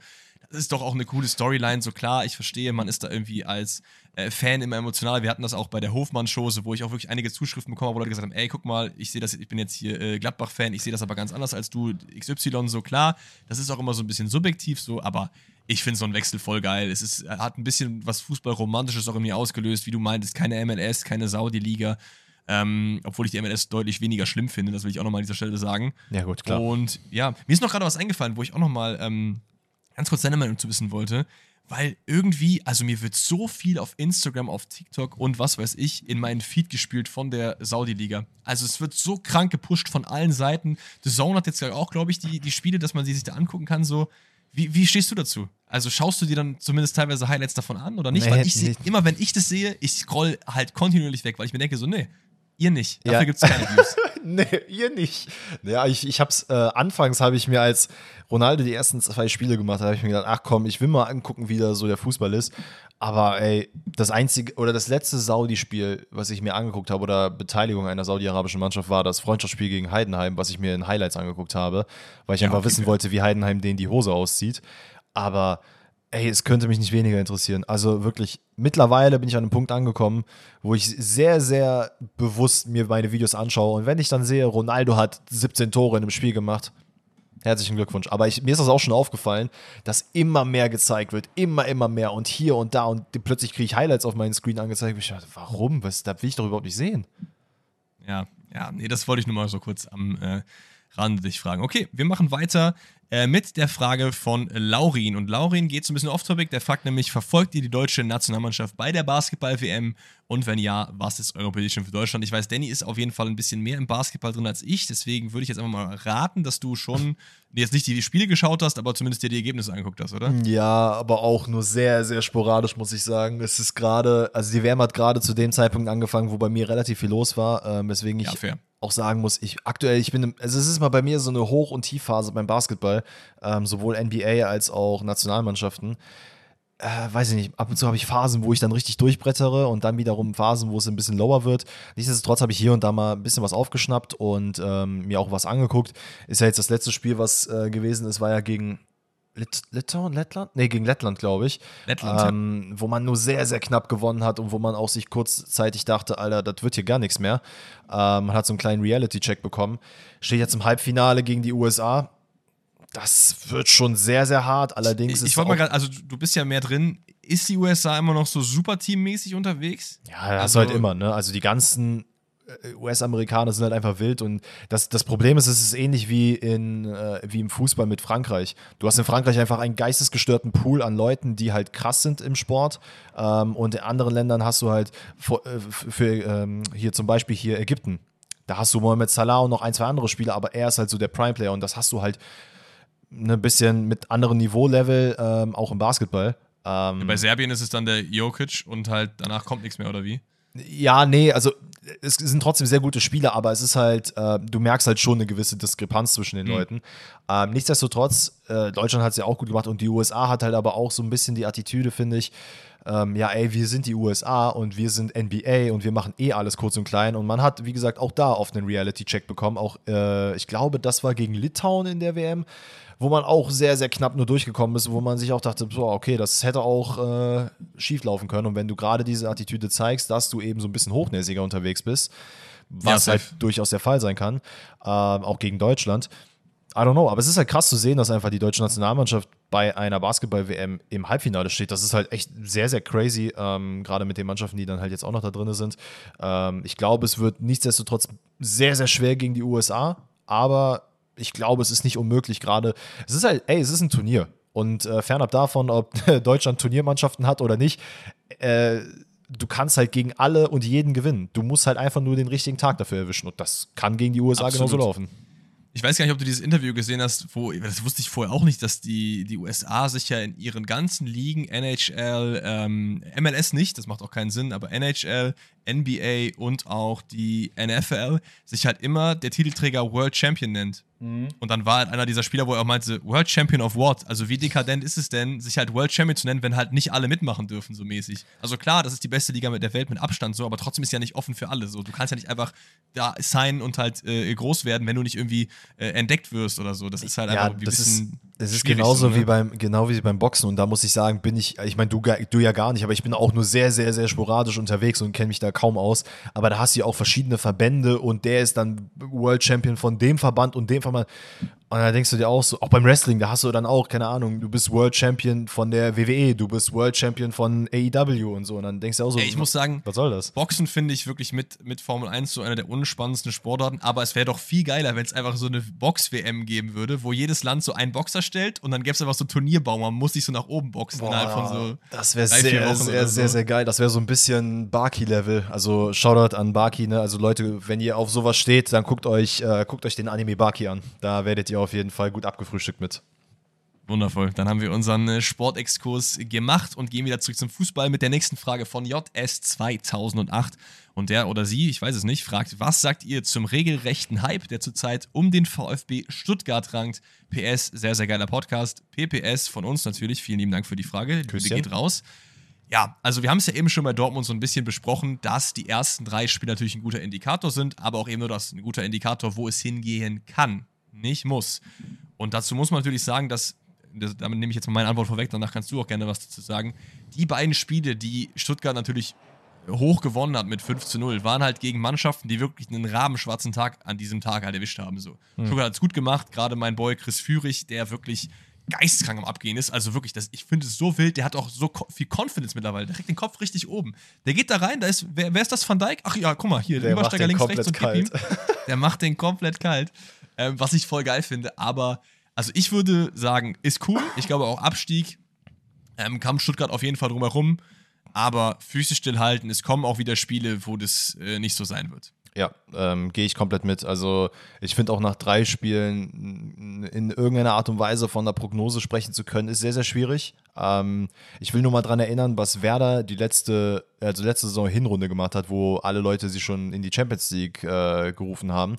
Das ist doch auch eine coole Storyline, so klar, ich verstehe, man ist da irgendwie als äh, Fan immer emotional. Wir hatten das auch bei der Hofmann-Show, wo ich auch wirklich einige Zuschriften bekommen habe, wo Leute gesagt haben, ey, guck mal, ich sehe das, ich bin jetzt hier äh, Gladbach-Fan, ich sehe das aber ganz anders als du, XY, so klar. Das ist auch immer so ein bisschen subjektiv so, aber ich finde so einen Wechsel voll geil. Es ist, hat ein bisschen was Fußballromantisches auch in mir ausgelöst, wie du meintest, keine MLS, keine Saudi-Liga. Ähm, obwohl ich die MLS deutlich weniger schlimm finde, das will ich auch nochmal an dieser Stelle sagen. Ja, gut, klar. Und ja, mir ist noch gerade was eingefallen, wo ich auch nochmal ähm, ganz kurz deine Meinung zu wissen wollte weil irgendwie, also mir wird so viel auf Instagram, auf TikTok und was weiß ich in meinen Feed gespielt von der Saudi-Liga. Also es wird so krank gepusht von allen Seiten. The Zone hat jetzt auch, glaube ich, die, die Spiele, dass man sie sich da angucken kann. So, wie, wie stehst du dazu? Also schaust du dir dann zumindest teilweise Highlights davon an oder nicht? Nee, weil ich nee. immer, wenn ich das sehe, ich scroll halt kontinuierlich weg, weil ich mir denke so, nee, Ihr nicht. Dafür ja. gibt es keine Views. nee, ihr nicht. Ja, ich, ich hab's, äh, anfangs habe ich mir als Ronaldo die ersten zwei Spiele gemacht, habe ich mir gedacht, ach komm, ich will mal angucken, wie da so der Fußball ist. Aber ey, das einzige oder das letzte Saudi-Spiel, was ich mir angeguckt habe, oder Beteiligung einer saudi-arabischen Mannschaft, war das Freundschaftsspiel gegen Heidenheim, was ich mir in Highlights angeguckt habe, weil ich ja, einfach okay, wissen wollte, wie Heidenheim denen die Hose auszieht. Aber ey, es könnte mich nicht weniger interessieren. Also wirklich, mittlerweile bin ich an einem Punkt angekommen, wo ich sehr, sehr bewusst mir meine Videos anschaue. Und wenn ich dann sehe, Ronaldo hat 17 Tore in einem Spiel gemacht, herzlichen Glückwunsch. Aber ich, mir ist das auch schon aufgefallen, dass immer mehr gezeigt wird, immer, immer mehr und hier und da und plötzlich kriege ich Highlights auf meinen Screen angezeigt. Ich dachte, warum? Was, da will ich doch überhaupt nicht sehen. Ja, ja, nee, das wollte ich nur mal so kurz am äh, Rande dich fragen. Okay, wir machen weiter äh, mit der Frage von Laurin. Und Laurin geht so ein bisschen off-topic. Der fragt nämlich: Verfolgt ihr die deutsche Nationalmannschaft bei der Basketball-WM? Und wenn ja, was ist eure Prediction für Deutschland? Ich weiß, Danny ist auf jeden Fall ein bisschen mehr im Basketball drin als ich. Deswegen würde ich jetzt einfach mal raten, dass du schon jetzt nicht die Spiele geschaut hast, aber zumindest dir die Ergebnisse angeguckt hast, oder? Ja, aber auch nur sehr, sehr sporadisch, muss ich sagen. Es ist gerade, also die WM hat gerade zu dem Zeitpunkt angefangen, wo bei mir relativ viel los war, äh, weswegen ich ja, auch sagen muss, ich aktuell, ich bin, also es ist mal bei mir so eine Hoch- und Tiefphase beim Basketball, ähm, sowohl NBA als auch Nationalmannschaften. Äh, weiß ich nicht, ab und zu habe ich Phasen, wo ich dann richtig durchbrettere und dann wiederum Phasen, wo es ein bisschen lower wird. Nichtsdestotrotz habe ich hier und da mal ein bisschen was aufgeschnappt und ähm, mir auch was angeguckt. Ist ja jetzt das letzte Spiel, was äh, gewesen ist, war ja gegen Lit Litauen, Lettland? Nee, gegen Lettland, glaube ich. Lettland, ähm, ja. Wo man nur sehr, sehr knapp gewonnen hat und wo man auch sich kurzzeitig dachte, Alter, das wird hier gar nichts mehr. Ähm, man hat so einen kleinen Reality-Check bekommen. Steht jetzt im Halbfinale gegen die USA. Das wird schon sehr, sehr hart. Allerdings ich, ich wollte mal gerade, also du bist ja mehr drin. Ist die USA immer noch so super teammäßig unterwegs? Ja, das also, halt immer, ne? Also die ganzen äh, US-Amerikaner sind halt einfach wild und das, das Problem ist, es ist ähnlich wie, in, äh, wie im Fußball mit Frankreich. Du hast in Frankreich einfach einen geistesgestörten Pool an Leuten, die halt krass sind im Sport ähm, und in anderen Ländern hast du halt für, äh, für ähm, hier zum Beispiel hier Ägypten. Da hast du Mohamed Salah und noch ein, zwei andere Spieler, aber er ist halt so der Prime-Player und das hast du halt ein ne bisschen mit anderem Niveau-Level ähm, auch im Basketball. Ähm, Bei Serbien ist es dann der Jokic und halt danach kommt nichts mehr, oder wie? Ja, nee, also es sind trotzdem sehr gute Spiele, aber es ist halt, äh, du merkst halt schon eine gewisse Diskrepanz zwischen den mhm. Leuten. Ähm, nichtsdestotrotz, äh, Deutschland hat es ja auch gut gemacht und die USA hat halt aber auch so ein bisschen die Attitüde, finde ich, ähm, ja, ey, wir sind die USA und wir sind NBA und wir machen eh alles kurz und klein. Und man hat, wie gesagt, auch da oft einen Reality-Check bekommen. Auch, äh, ich glaube, das war gegen Litauen in der WM wo man auch sehr, sehr knapp nur durchgekommen ist, wo man sich auch dachte, so, okay, das hätte auch äh, schief laufen können. Und wenn du gerade diese Attitüde zeigst, dass du eben so ein bisschen hochnäsiger unterwegs bist, was ja, halt durchaus der Fall sein kann, äh, auch gegen Deutschland. I don't know, aber es ist halt krass zu sehen, dass einfach die deutsche Nationalmannschaft bei einer Basketball-WM im Halbfinale steht. Das ist halt echt sehr, sehr crazy, ähm, gerade mit den Mannschaften, die dann halt jetzt auch noch da drin sind. Ähm, ich glaube, es wird nichtsdestotrotz sehr, sehr schwer gegen die USA, aber ich glaube, es ist nicht unmöglich gerade. Es ist halt, ey, es ist ein Turnier. Und äh, fernab davon, ob Deutschland Turniermannschaften hat oder nicht, äh, du kannst halt gegen alle und jeden gewinnen. Du musst halt einfach nur den richtigen Tag dafür erwischen. Und das kann gegen die USA Absolut. genauso laufen. Ich weiß gar nicht, ob du dieses Interview gesehen hast, wo, das wusste ich vorher auch nicht, dass die, die USA sich ja in ihren ganzen Ligen, NHL, ähm, MLS nicht, das macht auch keinen Sinn, aber NHL, NBA und auch die NFL sich halt immer der Titelträger World Champion nennt. Mhm. Und dann war halt einer dieser Spieler, wo er auch meinte, World Champion of what? Also wie dekadent ist es denn, sich halt World Champion zu nennen, wenn halt nicht alle mitmachen dürfen, so mäßig? Also klar, das ist die beste Liga der Welt mit Abstand so, aber trotzdem ist ja nicht offen für alle so. Du kannst ja nicht einfach da sein und halt äh, groß werden, wenn du nicht irgendwie äh, entdeckt wirst oder so. Das ist halt ja, einfach ein das bisschen. Ist, das ist genauso so, ne? wie beim genau wie beim Boxen und da muss ich sagen, bin ich, ich meine, du, du ja gar nicht, aber ich bin auch nur sehr, sehr, sehr sporadisch unterwegs und kenne mich da kaum aus. Aber da hast du ja auch verschiedene Verbände und der ist dann World Champion von dem Verband und dem Verband. Und da denkst du dir auch so, auch beim Wrestling, da hast du dann auch, keine Ahnung, du bist World Champion von der WWE, du bist World Champion von AEW und so. Und dann denkst du auch so, Ey, ich muss sagen, was soll das? Boxen finde ich wirklich mit, mit Formel 1 so einer der unspannendsten Sportarten. Aber es wäre doch viel geiler, wenn es einfach so eine Box-WM geben würde, wo jedes Land so einen Boxer stellt und dann gäbe es einfach so Turnierbaum. Man muss sich so nach oben boxen Boah, innerhalb von so. Das wäre sehr, sehr, so. sehr, sehr geil. Das wäre so ein bisschen Baki-Level. Also Shoutout an Baki, ne? Also Leute, wenn ihr auf sowas steht, dann guckt euch, äh, guckt euch den Anime Baki an. Da werdet ihr auf jeden Fall gut ab abgefrühstückt mit. Wundervoll. Dann haben wir unseren äh, Sportexkurs gemacht und gehen wieder zurück zum Fußball mit der nächsten Frage von JS 2008. Und der oder sie, ich weiß es nicht, fragt, was sagt ihr zum regelrechten Hype, der zurzeit um den VfB Stuttgart rankt? PS, sehr, sehr geiler Podcast. PPS von uns natürlich. Vielen lieben Dank für die Frage. Die geht raus. Ja, also wir haben es ja eben schon bei Dortmund so ein bisschen besprochen, dass die ersten drei Spiele natürlich ein guter Indikator sind, aber auch eben nur das ein guter Indikator, wo es hingehen kann, nicht muss. Und dazu muss man natürlich sagen, dass, damit nehme ich jetzt mal meine Antwort vorweg, danach kannst du auch gerne was dazu sagen. Die beiden Spiele, die Stuttgart natürlich hoch gewonnen hat mit 5 zu 0, waren halt gegen Mannschaften, die wirklich einen rabenschwarzen Tag an diesem Tag halt erwischt haben. So. Mhm. Stuttgart hat es gut gemacht, gerade mein Boy Chris Führig, der wirklich geistkrank am Abgehen ist. Also wirklich, das, ich finde es so wild. Der hat auch so viel Confidence mittlerweile. Der kriegt den Kopf richtig oben. Der geht da rein, da ist, wer, wer ist das Van Dijk? Ach ja, guck mal, hier, der Übersteiger links, rechts und ihm. Der macht den komplett kalt ähm, was ich voll geil finde. Aber, also ich würde sagen, ist cool. Ich glaube auch Abstieg ähm, kam Stuttgart auf jeden Fall drumherum. Aber Füße stillhalten, es kommen auch wieder Spiele, wo das äh, nicht so sein wird. Ja, ähm, gehe ich komplett mit. Also ich finde auch nach drei Spielen in irgendeiner Art und Weise von der Prognose sprechen zu können, ist sehr, sehr schwierig. Ähm, ich will nur mal daran erinnern, was Werder die letzte, also letzte Saison Hinrunde gemacht hat, wo alle Leute sie schon in die Champions League äh, gerufen haben.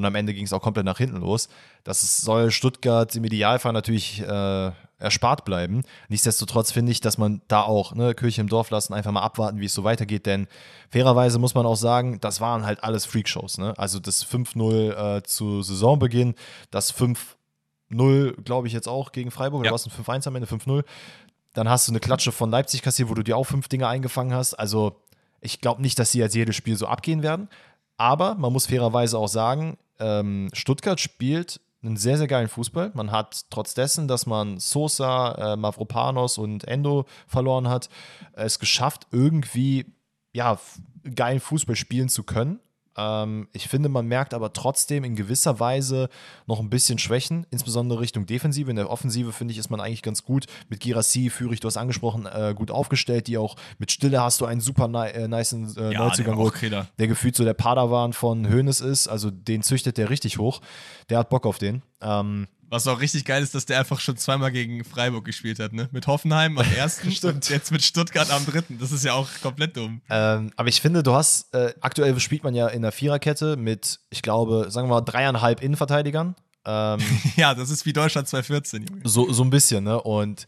Und am Ende ging es auch komplett nach hinten los. Das soll Stuttgart im Idealfall natürlich äh, erspart bleiben. Nichtsdestotrotz finde ich, dass man da auch ne, Kirche im Dorf lassen, einfach mal abwarten, wie es so weitergeht. Denn fairerweise muss man auch sagen, das waren halt alles Freakshows. Ne? Also das 5-0 äh, zu Saisonbeginn, das 5-0, glaube ich, jetzt auch gegen Freiburg, ja. oder was ein 5-1 am Ende, 5-0. Dann hast du eine Klatsche von Leipzig kassiert, wo du dir auch fünf Dinge eingefangen hast. Also ich glaube nicht, dass sie jetzt jedes Spiel so abgehen werden. Aber man muss fairerweise auch sagen, ähm, Stuttgart spielt einen sehr, sehr geilen Fußball. Man hat trotz dessen, dass man Sosa, äh, Mavropanos und Endo verloren hat, es geschafft, irgendwie ja, geilen Fußball spielen zu können. Ähm, ich finde, man merkt aber trotzdem in gewisser Weise noch ein bisschen Schwächen, insbesondere Richtung Defensive. In der Offensive, finde ich, ist man eigentlich ganz gut. Mit Girassi, Führig, du hast angesprochen, äh, gut aufgestellt. Die auch mit Stille hast du einen super ni äh, nice äh, ja, Neuzugang, der, der gefühlt so der Padawan von Hoeneß ist. Also den züchtet der richtig hoch. Der hat Bock auf den. Ähm, was auch richtig geil ist, dass der einfach schon zweimal gegen Freiburg gespielt hat, ne? Mit Hoffenheim am ersten Stimmt. jetzt mit Stuttgart am dritten. Das ist ja auch komplett dumm. Ähm, aber ich finde, du hast, äh, aktuell spielt man ja in der Viererkette mit, ich glaube, sagen wir mal, dreieinhalb Innenverteidigern. Ähm, ja, das ist wie Deutschland 2014. Junge. So, so ein bisschen, ne? Und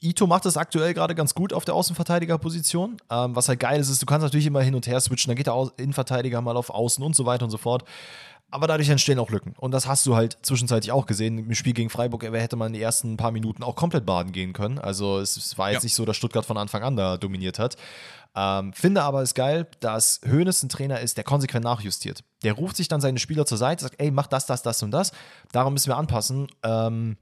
Ito macht das aktuell gerade ganz gut auf der Außenverteidigerposition. Ähm, was halt geil ist, ist, du kannst natürlich immer hin und her switchen. Dann geht der Innenverteidiger mal auf Außen und so weiter und so fort. Aber dadurch entstehen auch Lücken. Und das hast du halt zwischenzeitlich auch gesehen. Im Spiel gegen Freiburg hätte man die ersten paar Minuten auch komplett baden gehen können. Also es war jetzt ja. nicht so, dass Stuttgart von Anfang an da dominiert hat. Ähm, finde aber es geil, dass Hoeneß ein Trainer ist, der konsequent nachjustiert. Der ruft sich dann seine Spieler zur Seite, sagt, ey, mach das, das, das und das. Darum müssen wir anpassen. Ähm,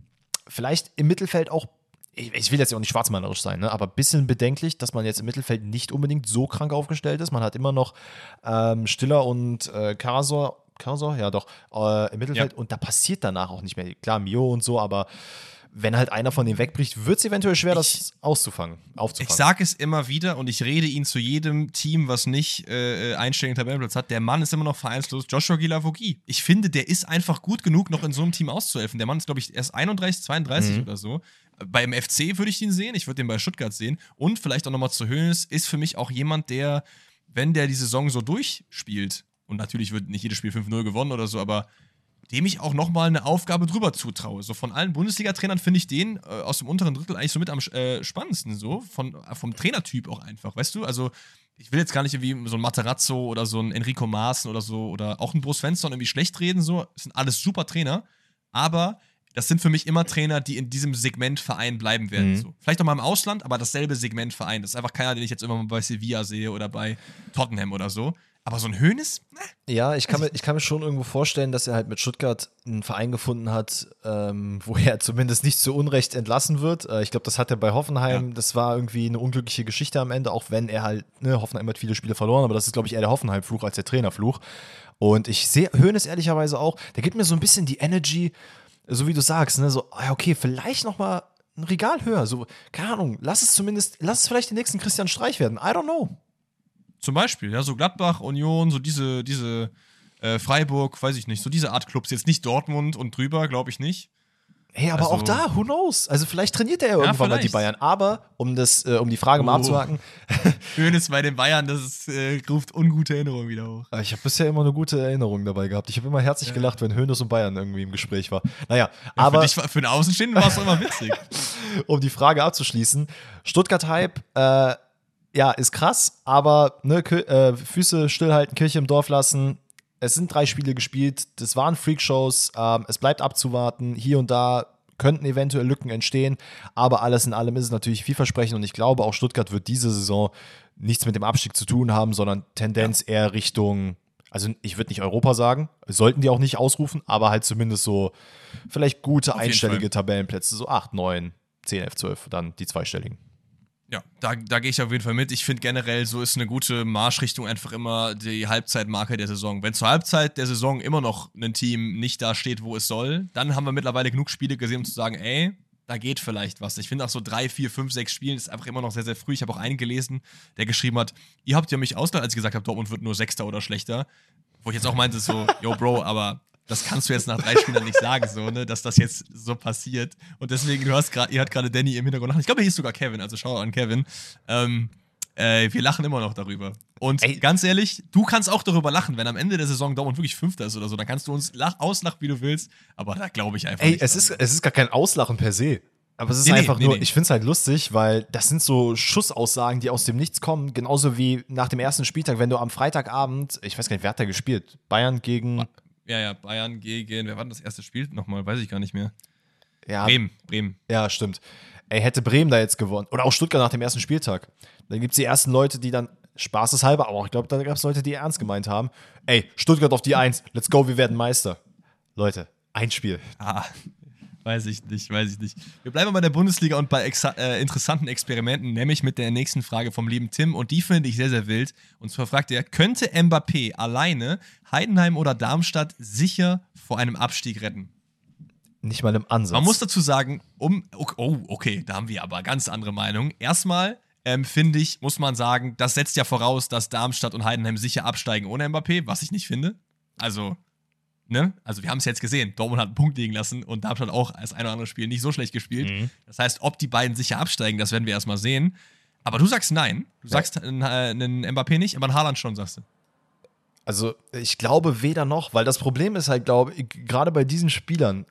vielleicht im Mittelfeld auch ich will jetzt ja auch nicht schwarzmalerisch sein, ne? aber ein bisschen bedenklich, dass man jetzt im Mittelfeld nicht unbedingt so krank aufgestellt ist. Man hat immer noch ähm, Stiller und äh, Karasor Cursor, ja doch, äh, im Mittelfeld ja. und da passiert danach auch nicht mehr. Klar, Mio und so, aber wenn halt einer von denen wegbricht, wird es eventuell schwer, ich, das auszufangen, aufzufangen. Ich sage es immer wieder und ich rede ihn zu jedem Team, was nicht äh, einstelligen Tabellenplatz hat. Der Mann ist immer noch vereinslos. Joshua Gilavogi. Ich finde, der ist einfach gut genug, noch in so einem Team auszuhelfen. Der Mann ist, glaube ich, erst 31, 32 mhm. oder so. Beim FC würde ich ihn sehen. Ich würde den bei Stuttgart sehen. Und vielleicht auch nochmal zu Höhnes ist für mich auch jemand, der, wenn der die Saison so durchspielt, und natürlich wird nicht jedes Spiel 5-0 gewonnen oder so, aber dem ich auch nochmal eine Aufgabe drüber zutraue. So von allen Bundesliga-Trainern finde ich den äh, aus dem unteren Drittel eigentlich so mit am äh, spannendsten, so von, äh, vom Trainertyp auch einfach, weißt du? Also ich will jetzt gar nicht irgendwie so ein Materazzo oder so ein Enrico Maaßen oder so oder auch ein Bruce Svensson irgendwie schlecht reden, so. Das sind alles super Trainer, aber das sind für mich immer Trainer, die in diesem Segment Verein bleiben werden. Mhm. So. Vielleicht auch mal im Ausland, aber dasselbe Segment Verein. Das ist einfach keiner, den ich jetzt immer mal bei Sevilla sehe oder bei Tottenham oder so. Aber so ein Höhnes? Ne? Ja, ich kann, mir, ich kann mir schon irgendwo vorstellen, dass er halt mit Stuttgart einen Verein gefunden hat, ähm, wo er zumindest nicht zu Unrecht entlassen wird. Äh, ich glaube, das hat er bei Hoffenheim. Ja. Das war irgendwie eine unglückliche Geschichte am Ende, auch wenn er halt, ne, Hoffenheim hat viele Spiele verloren, aber das ist, glaube ich, eher der Hoffenheim-Fluch als der Trainerfluch. Und ich sehe Höhnes ehrlicherweise auch, der gibt mir so ein bisschen die Energy, so wie du sagst, ne, so, ah, okay, vielleicht nochmal ein Regal höher. So, keine Ahnung, lass es zumindest, lass es vielleicht den nächsten Christian Streich werden. I don't know. Zum Beispiel, ja, so Gladbach, Union, so diese, diese äh, Freiburg, weiß ich nicht, so diese Art Clubs. Jetzt nicht Dortmund und drüber, glaube ich nicht. Hey, aber also, auch da, who knows? Also vielleicht trainiert er ja irgendwann ja, mal die Bayern. Aber, um, das, äh, um die Frage mal oh. abzuhaken. Schönes bei den Bayern, das ist, äh, ruft ungute Erinnerungen wieder hoch. Ich habe bisher immer eine gute Erinnerung dabei gehabt. Ich habe immer herzlich ja. gelacht, wenn Hönes und Bayern irgendwie im Gespräch war. Naja, ja, aber. Für, dich, für den Außenstehenden war es immer witzig. um die Frage abzuschließen: Stuttgart-Hype, äh, ja, ist krass, aber ne, äh, Füße stillhalten, Kirche im Dorf lassen. Es sind drei Spiele gespielt, das waren Freakshows, ähm, es bleibt abzuwarten. Hier und da könnten eventuell Lücken entstehen, aber alles in allem ist es natürlich vielversprechend und ich glaube, auch Stuttgart wird diese Saison nichts mit dem Abstieg zu tun haben, sondern Tendenz ja. eher Richtung, also ich würde nicht Europa sagen, sollten die auch nicht ausrufen, aber halt zumindest so vielleicht gute einstellige Tabellenplätze, so 8, 9, 10, 11, 12, dann die zweistelligen. Ja, da, da gehe ich auf jeden Fall mit. Ich finde generell, so ist eine gute Marschrichtung einfach immer die Halbzeitmarke der Saison. Wenn zur Halbzeit der Saison immer noch ein Team nicht da steht, wo es soll, dann haben wir mittlerweile genug Spiele gesehen, um zu sagen, ey, da geht vielleicht was. Ich finde auch so drei, vier, fünf, sechs Spielen ist einfach immer noch sehr, sehr früh. Ich habe auch einen gelesen, der geschrieben hat, ihr habt ja mich ausgelacht, als ich gesagt habe, Dortmund wird nur Sechster oder schlechter. Wo ich jetzt auch meinte, so, yo, Bro, aber das kannst du jetzt nach drei Spielern nicht sagen, so, ne, dass das jetzt so passiert. Und deswegen, du hast gerade, ihr hat gerade Danny im Hintergrund Ich glaube, er hieß sogar Kevin, also schau an Kevin. Ähm, äh, wir lachen immer noch darüber. Und Ey. ganz ehrlich, du kannst auch darüber lachen, wenn am Ende der Saison Dortmund wirklich Fünfter ist oder so. Dann kannst du uns lach, auslachen, wie du willst. Aber da glaube ich einfach Ey, nicht. Es ist, es ist gar kein Auslachen per se. Aber es ist nee, einfach nee, nur, nee, ich finde es halt lustig, weil das sind so Schussaussagen, die aus dem Nichts kommen. Genauso wie nach dem ersten Spieltag, wenn du am Freitagabend, ich weiß gar nicht, wer hat da gespielt? Bayern gegen. Ja, ja, Bayern gegen, wer war denn das erste Spiel nochmal? Weiß ich gar nicht mehr. Ja, Bremen, Bremen. Ja, stimmt. Ey, hätte Bremen da jetzt gewonnen. Oder auch Stuttgart nach dem ersten Spieltag. Dann gibt es die ersten Leute, die dann spaßeshalber, aber auch ich glaube, da gab es Leute, die ernst gemeint haben. Ey, Stuttgart auf die Eins, let's go, wir werden Meister. Leute, ein Spiel. Ah, Weiß ich nicht, weiß ich nicht. Wir bleiben bei der Bundesliga und bei äh, interessanten Experimenten, nämlich mit der nächsten Frage vom lieben Tim. Und die finde ich sehr, sehr wild. Und zwar fragt er: Könnte Mbappé alleine Heidenheim oder Darmstadt sicher vor einem Abstieg retten? Nicht mal im Ansatz. Man muss dazu sagen, um. Oh, okay, da haben wir aber ganz andere Meinungen. Erstmal ähm, finde ich, muss man sagen, das setzt ja voraus, dass Darmstadt und Heidenheim sicher absteigen ohne Mbappé, was ich nicht finde. Also, ne? Also wir haben es jetzt gesehen, Dortmund hat einen Punkt liegen lassen und Darmstadt auch als ein oder andere Spiel nicht so schlecht gespielt. Mhm. Das heißt, ob die beiden sicher absteigen, das werden wir erstmal sehen. Aber du sagst nein. Du ja. sagst einen, einen Mbappé nicht, aber einen Haaland schon, sagst du. Also ich glaube weder noch, weil das Problem ist halt, glaube ich, gerade bei diesen Spielern,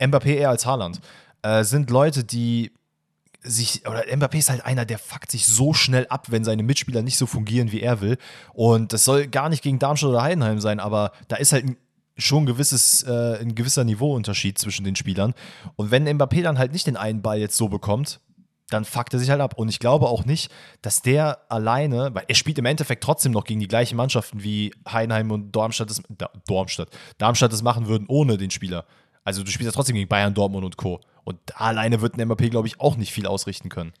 Mbappé eher als Haaland, äh, sind Leute, die sich, oder Mbappé ist halt einer, der fuckt sich so schnell ab, wenn seine Mitspieler nicht so fungieren, wie er will. Und das soll gar nicht gegen Darmstadt oder Heidenheim sein, aber da ist halt ein schon ein, gewisses, äh, ein gewisser Niveauunterschied zwischen den Spielern. Und wenn Mbappé dann halt nicht den einen Ball jetzt so bekommt, dann fuckt er sich halt ab. Und ich glaube auch nicht, dass der alleine, weil er spielt im Endeffekt trotzdem noch gegen die gleichen Mannschaften wie Heidenheim und Darmstadt das, Darmstadt, Darmstadt das machen würden ohne den Spieler. Also du spielst ja trotzdem gegen Bayern, Dortmund und Co. Und alleine wird ein Mbappé, glaube ich, auch nicht viel ausrichten können.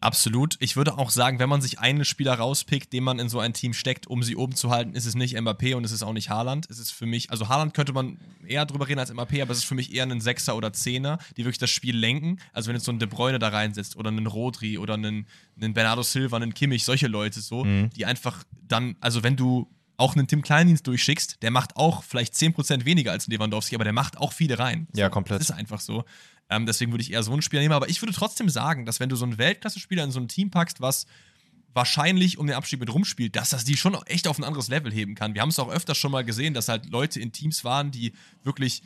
Absolut. Ich würde auch sagen, wenn man sich einen Spieler rauspickt, den man in so ein Team steckt, um sie oben zu halten, ist es nicht Mbappé und es ist auch nicht Haaland. Es ist für mich, also Haaland könnte man eher drüber reden als Mbappé, aber es ist für mich eher ein Sechser oder Zehner, die wirklich das Spiel lenken. Also wenn jetzt so ein De Bruyne da reinsetzt oder einen Rodri oder einen, einen Bernardo Silva, einen Kimmich, solche Leute so, mhm. die einfach dann, also wenn du auch einen Tim Kleindienst durchschickst, der macht auch vielleicht 10% weniger als Lewandowski, aber der macht auch viele rein. Ja, komplett. Das ist einfach so. Ähm, deswegen würde ich eher so einen Spieler nehmen. Aber ich würde trotzdem sagen, dass wenn du so einen Weltklasse-Spieler in so ein Team packst, was wahrscheinlich um den Abstieg mit rumspielt, dass das die schon echt auf ein anderes Level heben kann. Wir haben es auch öfters schon mal gesehen, dass halt Leute in Teams waren, die wirklich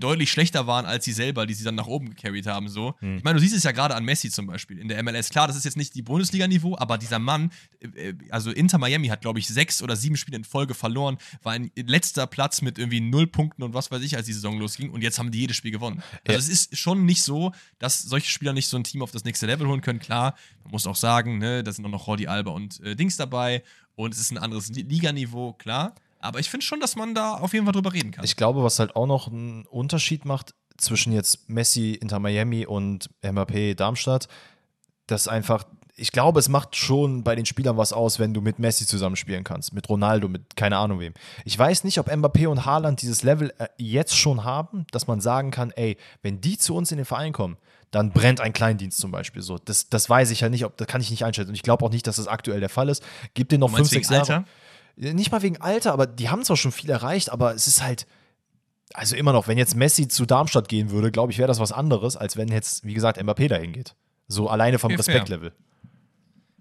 deutlich schlechter waren als sie selber, die sie dann nach oben gecarried haben. So. Hm. Ich meine, du siehst es ja gerade an Messi zum Beispiel in der MLS. Klar, das ist jetzt nicht die Bundesliga-Niveau, aber dieser Mann, äh, also Inter Miami hat, glaube ich, sechs oder sieben Spiele in Folge verloren, war ein letzter Platz mit irgendwie null Punkten und was weiß ich, als die Saison losging und jetzt haben die jedes Spiel gewonnen. Also ja. es ist schon nicht so, dass solche Spieler nicht so ein Team auf das nächste Level holen können. Klar, man muss auch sagen, ne, da sind auch noch Roddy Alba und äh, Dings dabei und es ist ein anderes Liganiveau, klar. Aber ich finde schon, dass man da auf jeden Fall drüber reden kann. Ich glaube, was halt auch noch einen Unterschied macht zwischen jetzt Messi Inter Miami und Mbappé Darmstadt, dass einfach, ich glaube, es macht schon bei den Spielern was aus, wenn du mit Messi zusammenspielen kannst, mit Ronaldo, mit keine Ahnung wem. Ich weiß nicht, ob Mbappé und Haaland dieses Level äh, jetzt schon haben, dass man sagen kann, ey, wenn die zu uns in den Verein kommen, dann brennt ein Kleindienst zum Beispiel so. Das, das weiß ich ja nicht, ob, das kann ich nicht einschätzen. Und ich glaube auch nicht, dass das aktuell der Fall ist. Gib dir noch fünf, sechs Jahre. Alter? Nicht mal wegen Alter, aber die haben zwar schon viel erreicht, aber es ist halt, also immer noch, wenn jetzt Messi zu Darmstadt gehen würde, glaube ich, wäre das was anderes, als wenn jetzt, wie gesagt, Mbappé dahin geht. So alleine vom Respektlevel.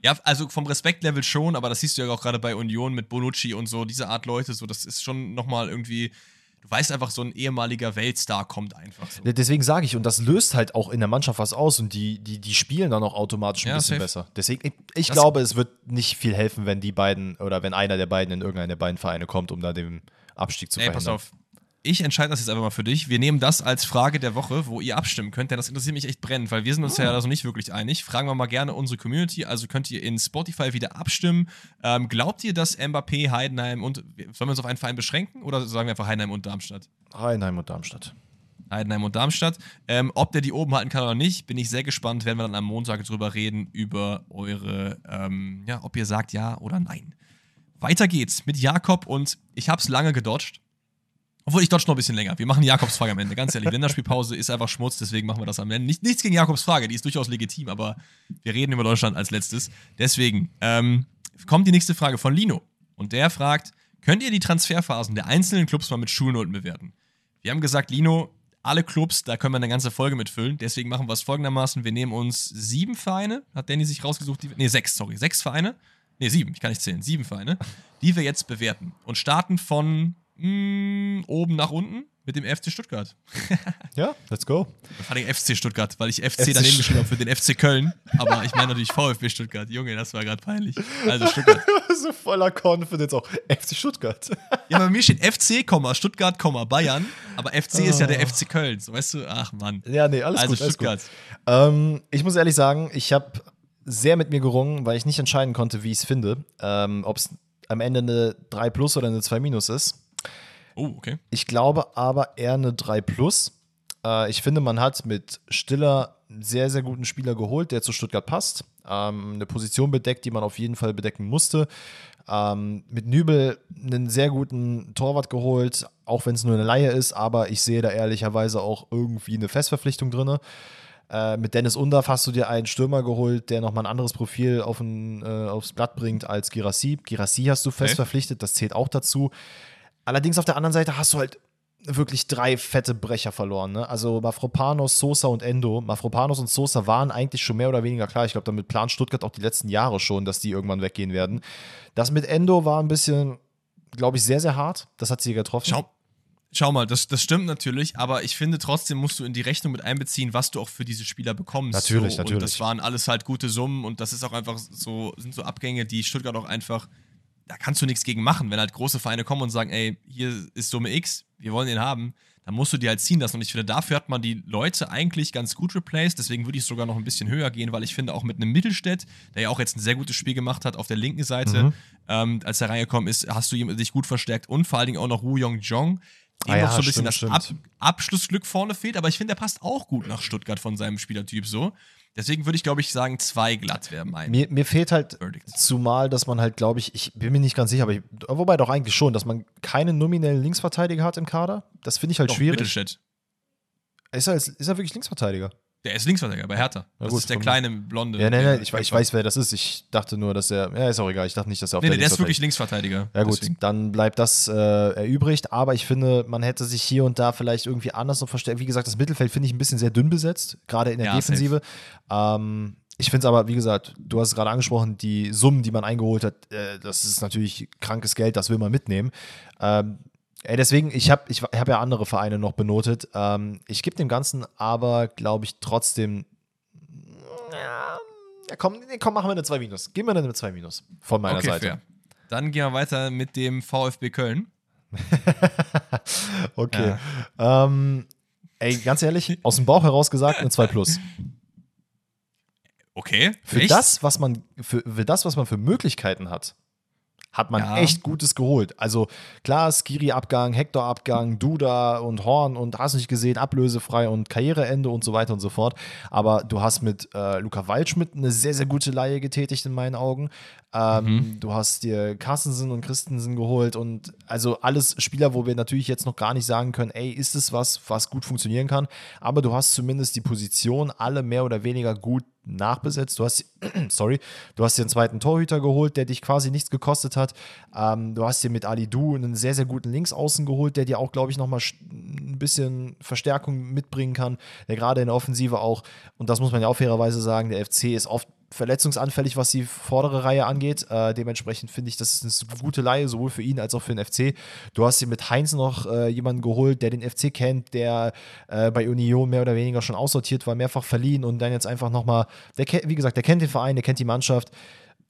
Ja, also vom Respektlevel schon, aber das siehst du ja auch gerade bei Union mit Bonucci und so, diese Art Leute, so, das ist schon nochmal irgendwie du weißt einfach, so ein ehemaliger Weltstar kommt einfach so. Deswegen sage ich, und das löst halt auch in der Mannschaft was aus und die, die, die spielen dann auch automatisch ein ja, bisschen safe. besser. Deswegen, ich, ich glaube, es wird nicht viel helfen, wenn die beiden oder wenn einer der beiden in irgendeine der beiden Vereine kommt, um da den Abstieg zu Ey, verhindern. Pass auf, ich entscheide das jetzt einfach mal für dich. Wir nehmen das als Frage der Woche, wo ihr abstimmen könnt, denn das interessiert mich echt brennend, weil wir sind uns oh. ja also nicht wirklich einig. Fragen wir mal gerne unsere Community. Also könnt ihr in Spotify wieder abstimmen. Ähm, glaubt ihr, dass Mbappé, Heidenheim und sollen wir uns auf einen Verein beschränken oder sagen wir einfach Heidenheim und Darmstadt? Heidenheim und Darmstadt. Heidenheim und Darmstadt. Ähm, ob der die oben halten kann oder nicht, bin ich sehr gespannt. Werden wir dann am Montag drüber reden, über eure, ähm, ja, ob ihr sagt ja oder nein. Weiter geht's mit Jakob und ich habe es lange gedodged. Obwohl, ich dodge noch ein bisschen länger. Wir machen Jakobs Frage am Ende. Ganz ehrlich, Länderspielpause ist einfach Schmutz, deswegen machen wir das am Ende. Nicht, nichts gegen Jakobs Frage, die ist durchaus legitim, aber wir reden über Deutschland als letztes. Deswegen ähm, kommt die nächste Frage von Lino. Und der fragt: Könnt ihr die Transferphasen der einzelnen Clubs mal mit Schulnoten bewerten? Wir haben gesagt, Lino, alle Clubs, da können wir eine ganze Folge mitfüllen. Deswegen machen wir es folgendermaßen: Wir nehmen uns sieben Vereine, hat Danny sich rausgesucht, die, nee, sechs, sorry, sechs Vereine. Nee, sieben, ich kann nicht zählen, sieben Vereine, die wir jetzt bewerten. Und starten von mh, mm, oben nach unten mit dem FC Stuttgart. ja, let's go. Vor allem FC Stuttgart, weil ich FC, FC daneben geschrieben habe für den FC Köln. Aber ich meine natürlich VfB Stuttgart. Junge, das war gerade peinlich. Also Stuttgart. so voller Confidence auch. FC Stuttgart. ja, bei mir steht FC, Stuttgart, Bayern. Aber FC oh. ist ja der ah. FC Köln. So weißt du, ach Mann. Ja, nee, alles also gut. Also Stuttgart. Ähm, ich muss ehrlich sagen, ich habe sehr mit mir gerungen, weil ich nicht entscheiden konnte, wie ich es finde. Ähm, Ob es am Ende eine 3 plus oder eine 2 minus ist. Oh, okay. Ich glaube aber eher eine 3 Plus. Äh, ich finde, man hat mit Stiller einen sehr, sehr guten Spieler geholt, der zu Stuttgart passt. Ähm, eine Position bedeckt, die man auf jeden Fall bedecken musste. Ähm, mit Nübel einen sehr guten Torwart geholt, auch wenn es nur eine Laie ist, aber ich sehe da ehrlicherweise auch irgendwie eine Festverpflichtung drin. Äh, mit Dennis Undaff hast du dir einen Stürmer geholt, der nochmal ein anderes Profil auf ein, äh, aufs Blatt bringt als Girassi. Girassi hast du fest okay. verpflichtet, das zählt auch dazu. Allerdings auf der anderen Seite hast du halt wirklich drei fette Brecher verloren. Ne? Also Mafropanos, Sosa und Endo. Mafropanos und Sosa waren eigentlich schon mehr oder weniger klar. Ich glaube, damit plant Stuttgart auch die letzten Jahre schon, dass die irgendwann weggehen werden. Das mit Endo war ein bisschen, glaube ich, sehr, sehr hart. Das hat sie getroffen. Schau, schau mal, das, das stimmt natürlich, aber ich finde trotzdem musst du in die Rechnung mit einbeziehen, was du auch für diese Spieler bekommst. Natürlich, so. natürlich. Und das waren alles halt gute Summen und das ist auch einfach so, sind so Abgänge, die Stuttgart auch einfach da kannst du nichts gegen machen. Wenn halt große Vereine kommen und sagen, ey, hier ist Summe X, wir wollen den haben, dann musst du die halt ziehen lassen. Und ich finde, dafür hat man die Leute eigentlich ganz gut replaced. Deswegen würde ich sogar noch ein bisschen höher gehen, weil ich finde, auch mit einem Mittelstädt, der ja auch jetzt ein sehr gutes Spiel gemacht hat auf der linken Seite, mhm. ähm, als er reingekommen ist, hast du dich gut verstärkt und vor allen Dingen auch noch Wu Yong Jong. Dem ah ja, noch so ein bisschen stimmt, das Ab Abschlussglück vorne fehlt, aber ich finde, der passt auch gut nach Stuttgart von seinem Spielertyp so. Deswegen würde ich, glaube ich, sagen, zwei glatt wäre mein. Mir, mir fehlt halt Verdict. zumal, dass man halt, glaube ich, ich bin mir nicht ganz sicher, aber ich, wobei doch eigentlich schon, dass man keinen nominellen Linksverteidiger hat im Kader. Das finde ich halt doch, schwierig. Mittelstädt. Ist er, ist er wirklich Linksverteidiger? Der ist Linksverteidiger bei Hertha. Das gut, ist der kleine Blonde. Ja, nein, nein, ich, ich, weiß, wer das ist. Ich dachte nur, dass er. Ja, ist auch egal. Ich dachte nicht, dass er auf nee, der nee, der ist wirklich Linksverteidiger. Ja, gut, deswegen. dann bleibt das äh, erübrigt. Aber ich finde, man hätte sich hier und da vielleicht irgendwie anders noch verstärkt. Wie gesagt, das Mittelfeld finde ich ein bisschen sehr dünn besetzt, gerade in der ja, Defensive. Ähm, ich finde es aber, wie gesagt, du hast es gerade angesprochen, die Summen, die man eingeholt hat, äh, das ist natürlich krankes Geld, das will man mitnehmen. Ähm, ey, deswegen, ich habe ich hab ja andere Vereine noch benotet. Ähm, ich gebe dem Ganzen aber, glaube ich, trotzdem. Ja, komm, nee, komm, machen wir eine 2 Minus. Geben wir eine 2 Minus von meiner okay, Seite. Fair. Dann gehen wir weiter mit dem VfB Köln. okay. Ja. Ähm, ey, ganz ehrlich, aus dem Bauch heraus gesagt, eine 2 Plus. Okay. Für das, was man, für, für das, was man für Möglichkeiten hat, hat man ja. echt Gutes geholt. Also klar, Skiri-Abgang, Hector-Abgang, Duda und Horn und hast nicht gesehen, ablösefrei und Karriereende und so weiter und so fort. Aber du hast mit äh, Luca Waldschmidt eine sehr, sehr gute Laie getätigt in meinen Augen. Ähm, mhm. Du hast dir Carstensen und Christensen geholt und also alles Spieler, wo wir natürlich jetzt noch gar nicht sagen können, ey, ist es was, was gut funktionieren kann. Aber du hast zumindest die Position alle mehr oder weniger gut nachbesetzt. Du hast, sorry, du hast dir einen zweiten Torhüter geholt, der dich quasi nichts gekostet hat. Ähm, du hast dir mit Ali Du einen sehr, sehr guten Linksaußen geholt, der dir auch, glaube ich, nochmal ein bisschen Verstärkung mitbringen kann, der gerade in der Offensive auch, und das muss man ja auch fairerweise sagen, der FC ist oft verletzungsanfällig, was die vordere Reihe angeht. Äh, dementsprechend finde ich, das ist eine gute Leihe, sowohl für ihn als auch für den FC. Du hast dir mit Heinz noch äh, jemanden geholt, der den FC kennt, der äh, bei Union mehr oder weniger schon aussortiert war, mehrfach verliehen und dann jetzt einfach nochmal, der wie gesagt, der kennt den Verein, der kennt die Mannschaft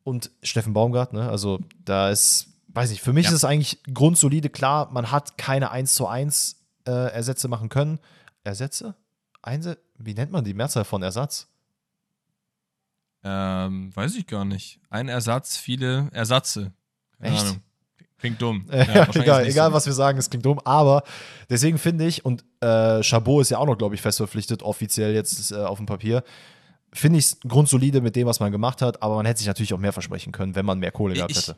und Steffen Baumgart, ne? Also da ist, weiß nicht, für mich ja. ist es eigentlich grundsolide. Klar, man hat keine 1 zu 1 äh, Ersätze machen können. Ersätze? Einse wie nennt man die Mehrzahl von Ersatz? Ähm, weiß ich gar nicht. Ein Ersatz, viele Ersatze. Keine Echt? Ahnung. Klingt dumm. Ja, ja, egal, egal so. was wir sagen, es klingt dumm. Aber deswegen finde ich, und äh, Chabot ist ja auch noch, glaube ich, fest verpflichtet, offiziell jetzt äh, auf dem Papier, finde ich es grundsolide mit dem, was man gemacht hat. Aber man hätte sich natürlich auch mehr versprechen können, wenn man mehr Kohle gehabt hätte.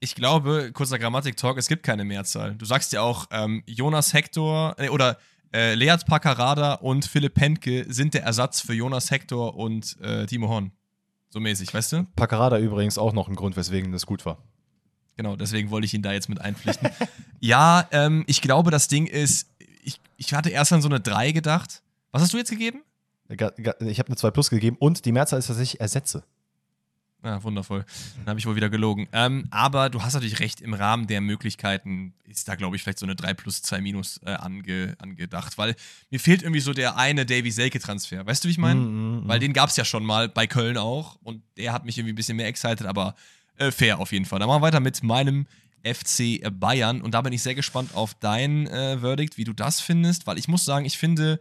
Ich glaube, kurzer Grammatik-Talk, es gibt keine Mehrzahl. Du sagst ja auch, ähm, Jonas Hector, äh, oder äh, Leat Paccarada und Philipp Pentke sind der Ersatz für Jonas Hector und äh, Timo Horn. So mäßig, weißt du? Paccarada übrigens auch noch ein Grund, weswegen das gut war. Genau, deswegen wollte ich ihn da jetzt mit einpflichten. ja, ähm, ich glaube, das Ding ist, ich, ich hatte erst an so eine 3 gedacht. Was hast du jetzt gegeben? Ich habe eine 2 Plus gegeben und die Mehrzahl ist tatsächlich Ersätze. Ja, wundervoll. Dann habe ich wohl wieder gelogen. Ähm, aber du hast natürlich recht, im Rahmen der Möglichkeiten ist da, glaube ich, vielleicht so eine 3 plus 2 minus äh, ange, angedacht. Weil mir fehlt irgendwie so der eine Davy Selke-Transfer. Weißt du, wie ich meine? Mm, mm, weil den gab es ja schon mal bei Köln auch. Und der hat mich irgendwie ein bisschen mehr excited, aber äh, fair auf jeden Fall. Dann machen wir weiter mit meinem FC Bayern. Und da bin ich sehr gespannt auf dein äh, Verdict, wie du das findest. Weil ich muss sagen, ich finde,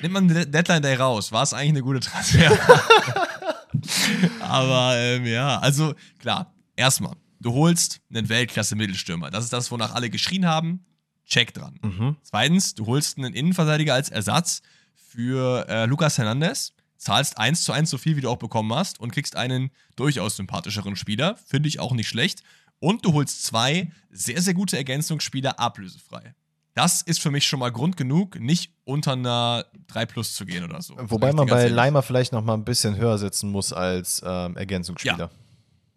nimmt man Deadline Day raus, war es eigentlich eine gute Transfer. Aber ähm, ja, also klar, erstmal, du holst einen Weltklasse-Mittelstürmer. Das ist das, wonach alle geschrien haben. Check dran. Mhm. Zweitens, du holst einen Innenverteidiger als Ersatz für äh, Lucas Hernandez, zahlst eins zu eins so viel, wie du auch bekommen hast und kriegst einen durchaus sympathischeren Spieler. Finde ich auch nicht schlecht. Und du holst zwei sehr, sehr gute Ergänzungsspieler ablösefrei. Das ist für mich schon mal Grund genug, nicht unter einer 3 Plus zu gehen oder so. Wobei man bei Leimer vielleicht noch mal ein bisschen höher setzen muss als ähm, Ergänzungsspieler. Ja,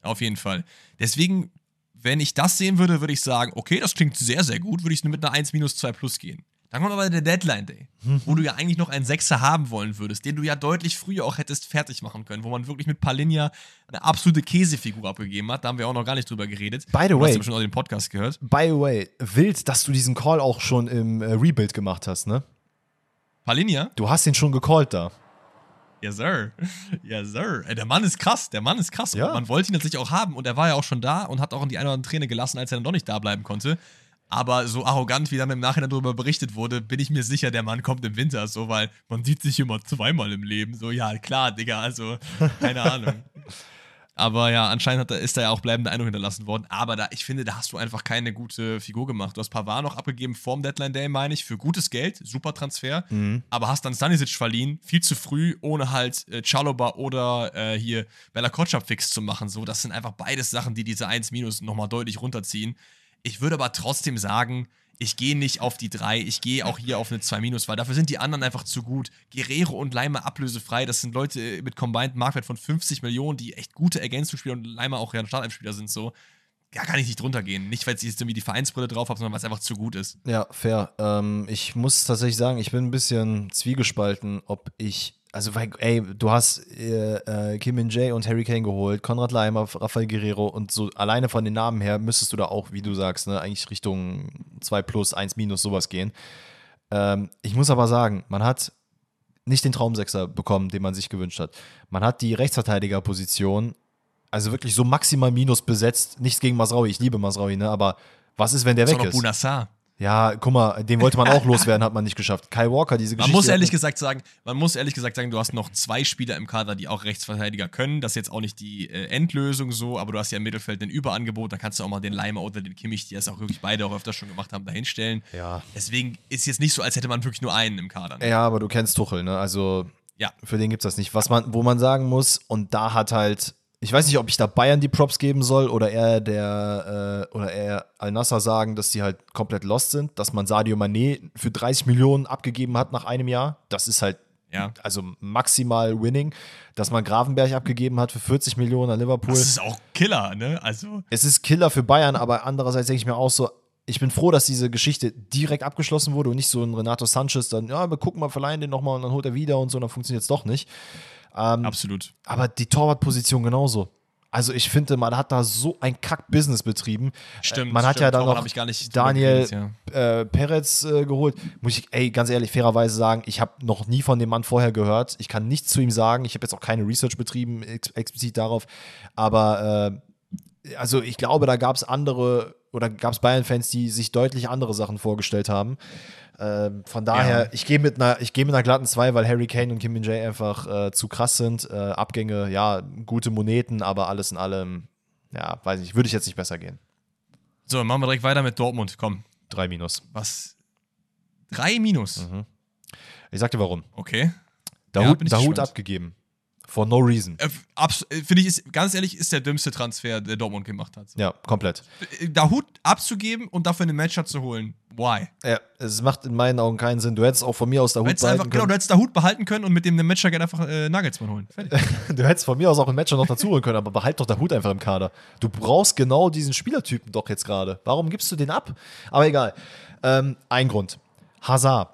auf jeden Fall. Deswegen, wenn ich das sehen würde, würde ich sagen, okay, das klingt sehr, sehr gut, würde ich nur mit einer 1 minus 2 Plus gehen. Dann kommt aber der Deadline Day, wo du ja eigentlich noch einen Sechser haben wollen würdest, den du ja deutlich früher auch hättest fertig machen können, wo man wirklich mit Palinja eine absolute Käsefigur abgegeben hat. Da haben wir auch noch gar nicht drüber geredet. By the way, hast du schon auch den Podcast gehört. By the way, wild, dass du diesen Call auch schon im äh, Rebuild gemacht hast, ne? Palinja? Du hast ihn schon gecallt da. Yes, sir. Yes, sir. Der Mann ist krass. Der Mann ist krass. Ja. man wollte ihn tatsächlich auch haben. Und er war ja auch schon da und hat auch in die eine oder andere Träne gelassen, als er dann doch nicht da bleiben konnte. Aber so arrogant, wie dann im Nachhinein darüber berichtet wurde, bin ich mir sicher, der Mann kommt im Winter, so, weil man sieht sich immer zweimal im Leben. So, ja, klar, Digga, also, keine Ahnung. Aber ja, anscheinend er, ist da ja auch bleibende Eindruck hinterlassen worden. Aber da, ich finde, da hast du einfach keine gute Figur gemacht. Du hast Pavard noch abgegeben vorm Deadline Day, meine ich, für gutes Geld, super Transfer. Mhm. Aber hast dann Stanisic verliehen, viel zu früh, ohne halt äh, Chaloba oder äh, hier Bella Kotschap fix zu machen. So, das sind einfach beides Sachen, die diese 1 Minus nochmal deutlich runterziehen. Ich würde aber trotzdem sagen, ich gehe nicht auf die 3, ich gehe auch hier auf eine 2 minus, weil dafür sind die anderen einfach zu gut. Guerrero und Leimer ablösefrei, das sind Leute mit Combined Marktwert von 50 Millionen, die echt gute Ergänzungsspieler und Leimer auch ja Startelfspieler sind so. Ja, kann ich nicht drunter gehen. Nicht, weil ich jetzt irgendwie die Vereinsbrille drauf habe, sondern weil es einfach zu gut ist. Ja, fair. Ähm, ich muss tatsächlich sagen, ich bin ein bisschen zwiegespalten, ob ich also, ey, du hast äh, äh, Kim Min Jae und Harry Kane geholt, Konrad Leimer, Rafael Guerrero und so alleine von den Namen her müsstest du da auch, wie du sagst, ne, eigentlich Richtung 2 plus, 1 minus sowas gehen. Ähm, ich muss aber sagen, man hat nicht den Traumsechser bekommen, den man sich gewünscht hat. Man hat die Rechtsverteidigerposition also wirklich so maximal minus besetzt. Nichts gegen Masraui, ich liebe Masraui, ne, aber was ist, wenn der weg ist? Bunassar. Ja, guck mal, den wollte man auch loswerden, hat man nicht geschafft. Kai Walker, diese Geschichte. Man muss ehrlich gesagt sagen, man muss ehrlich gesagt sagen, du hast noch zwei Spieler im Kader, die auch Rechtsverteidiger können. Das ist jetzt auch nicht die äh, Endlösung so, aber du hast ja im Mittelfeld ein Überangebot, da kannst du auch mal den Leimer oder den Kimmich, die es auch wirklich beide auch öfter schon gemacht haben, dahinstellen. Ja. Deswegen ist jetzt nicht so, als hätte man wirklich nur einen im Kader. Ne? Ja, aber du kennst Tuchel, ne? Also ja. für den gibt es das nicht. Was man, wo man sagen muss, und da hat halt ich weiß nicht, ob ich da Bayern die Props geben soll oder eher der äh, oder eher Al-Nasser sagen, dass sie halt komplett lost sind, dass man Sadio Mané für 30 Millionen abgegeben hat nach einem Jahr. Das ist halt ja. also maximal winning, dass man Gravenberg abgegeben hat für 40 Millionen an Liverpool. Das ist auch Killer, ne? Also es ist Killer für Bayern, aber andererseits denke ich mir auch so, ich bin froh, dass diese Geschichte direkt abgeschlossen wurde und nicht so ein Renato Sanchez dann, ja, wir gucken mal, verleihen den nochmal und dann holt er wieder und so, dann funktioniert es doch nicht. Ähm, Absolut. Aber die Torwartposition genauso. Also ich finde, man hat da so ein Kack-Business betrieben. Stimmt. Man hat stimmt. ja dann noch Daniel ja. äh, Perez äh, geholt. Muss ich, ey, ganz ehrlich, fairerweise sagen, ich habe noch nie von dem Mann vorher gehört. Ich kann nichts zu ihm sagen. Ich habe jetzt auch keine Research betrieben, ex explizit darauf. Aber äh, also ich glaube, da gab es andere oder gab es Bayern-Fans, die sich deutlich andere Sachen vorgestellt haben. Ähm, von daher, ja. ich gehe mit, einer, mit einer glatten 2, weil Harry Kane und Kim Min Jae einfach äh, zu krass sind. Äh, Abgänge, ja, gute Moneten, aber alles in allem, ja, weiß nicht, würde ich jetzt nicht besser gehen. So, machen wir direkt weiter mit Dortmund. Komm. Drei Minus. Was? Drei Minus? Mhm. Ich sag dir warum. Okay. Dahut, ja, Dahut abgegeben. For no reason. Äh, äh, Finde ich, ist, ganz ehrlich, ist der dümmste Transfer, der Dortmund gemacht hat. Ja, komplett. Äh, da Hut abzugeben und dafür einen Matcher zu holen. Why? Ja, es macht in meinen Augen keinen Sinn. Du hättest auch von mir aus da Hut behalten einfach, können. Genau, du hättest da Hut behalten können und mit dem Matcher gerne einfach äh, Nagelsmann holen. du hättest von mir aus auch einen Matcher noch dazu holen können, aber behalt doch da Hut einfach im Kader. Du brauchst genau diesen Spielertypen doch jetzt gerade. Warum gibst du den ab? Aber egal. Ähm, ein Grund. Hazard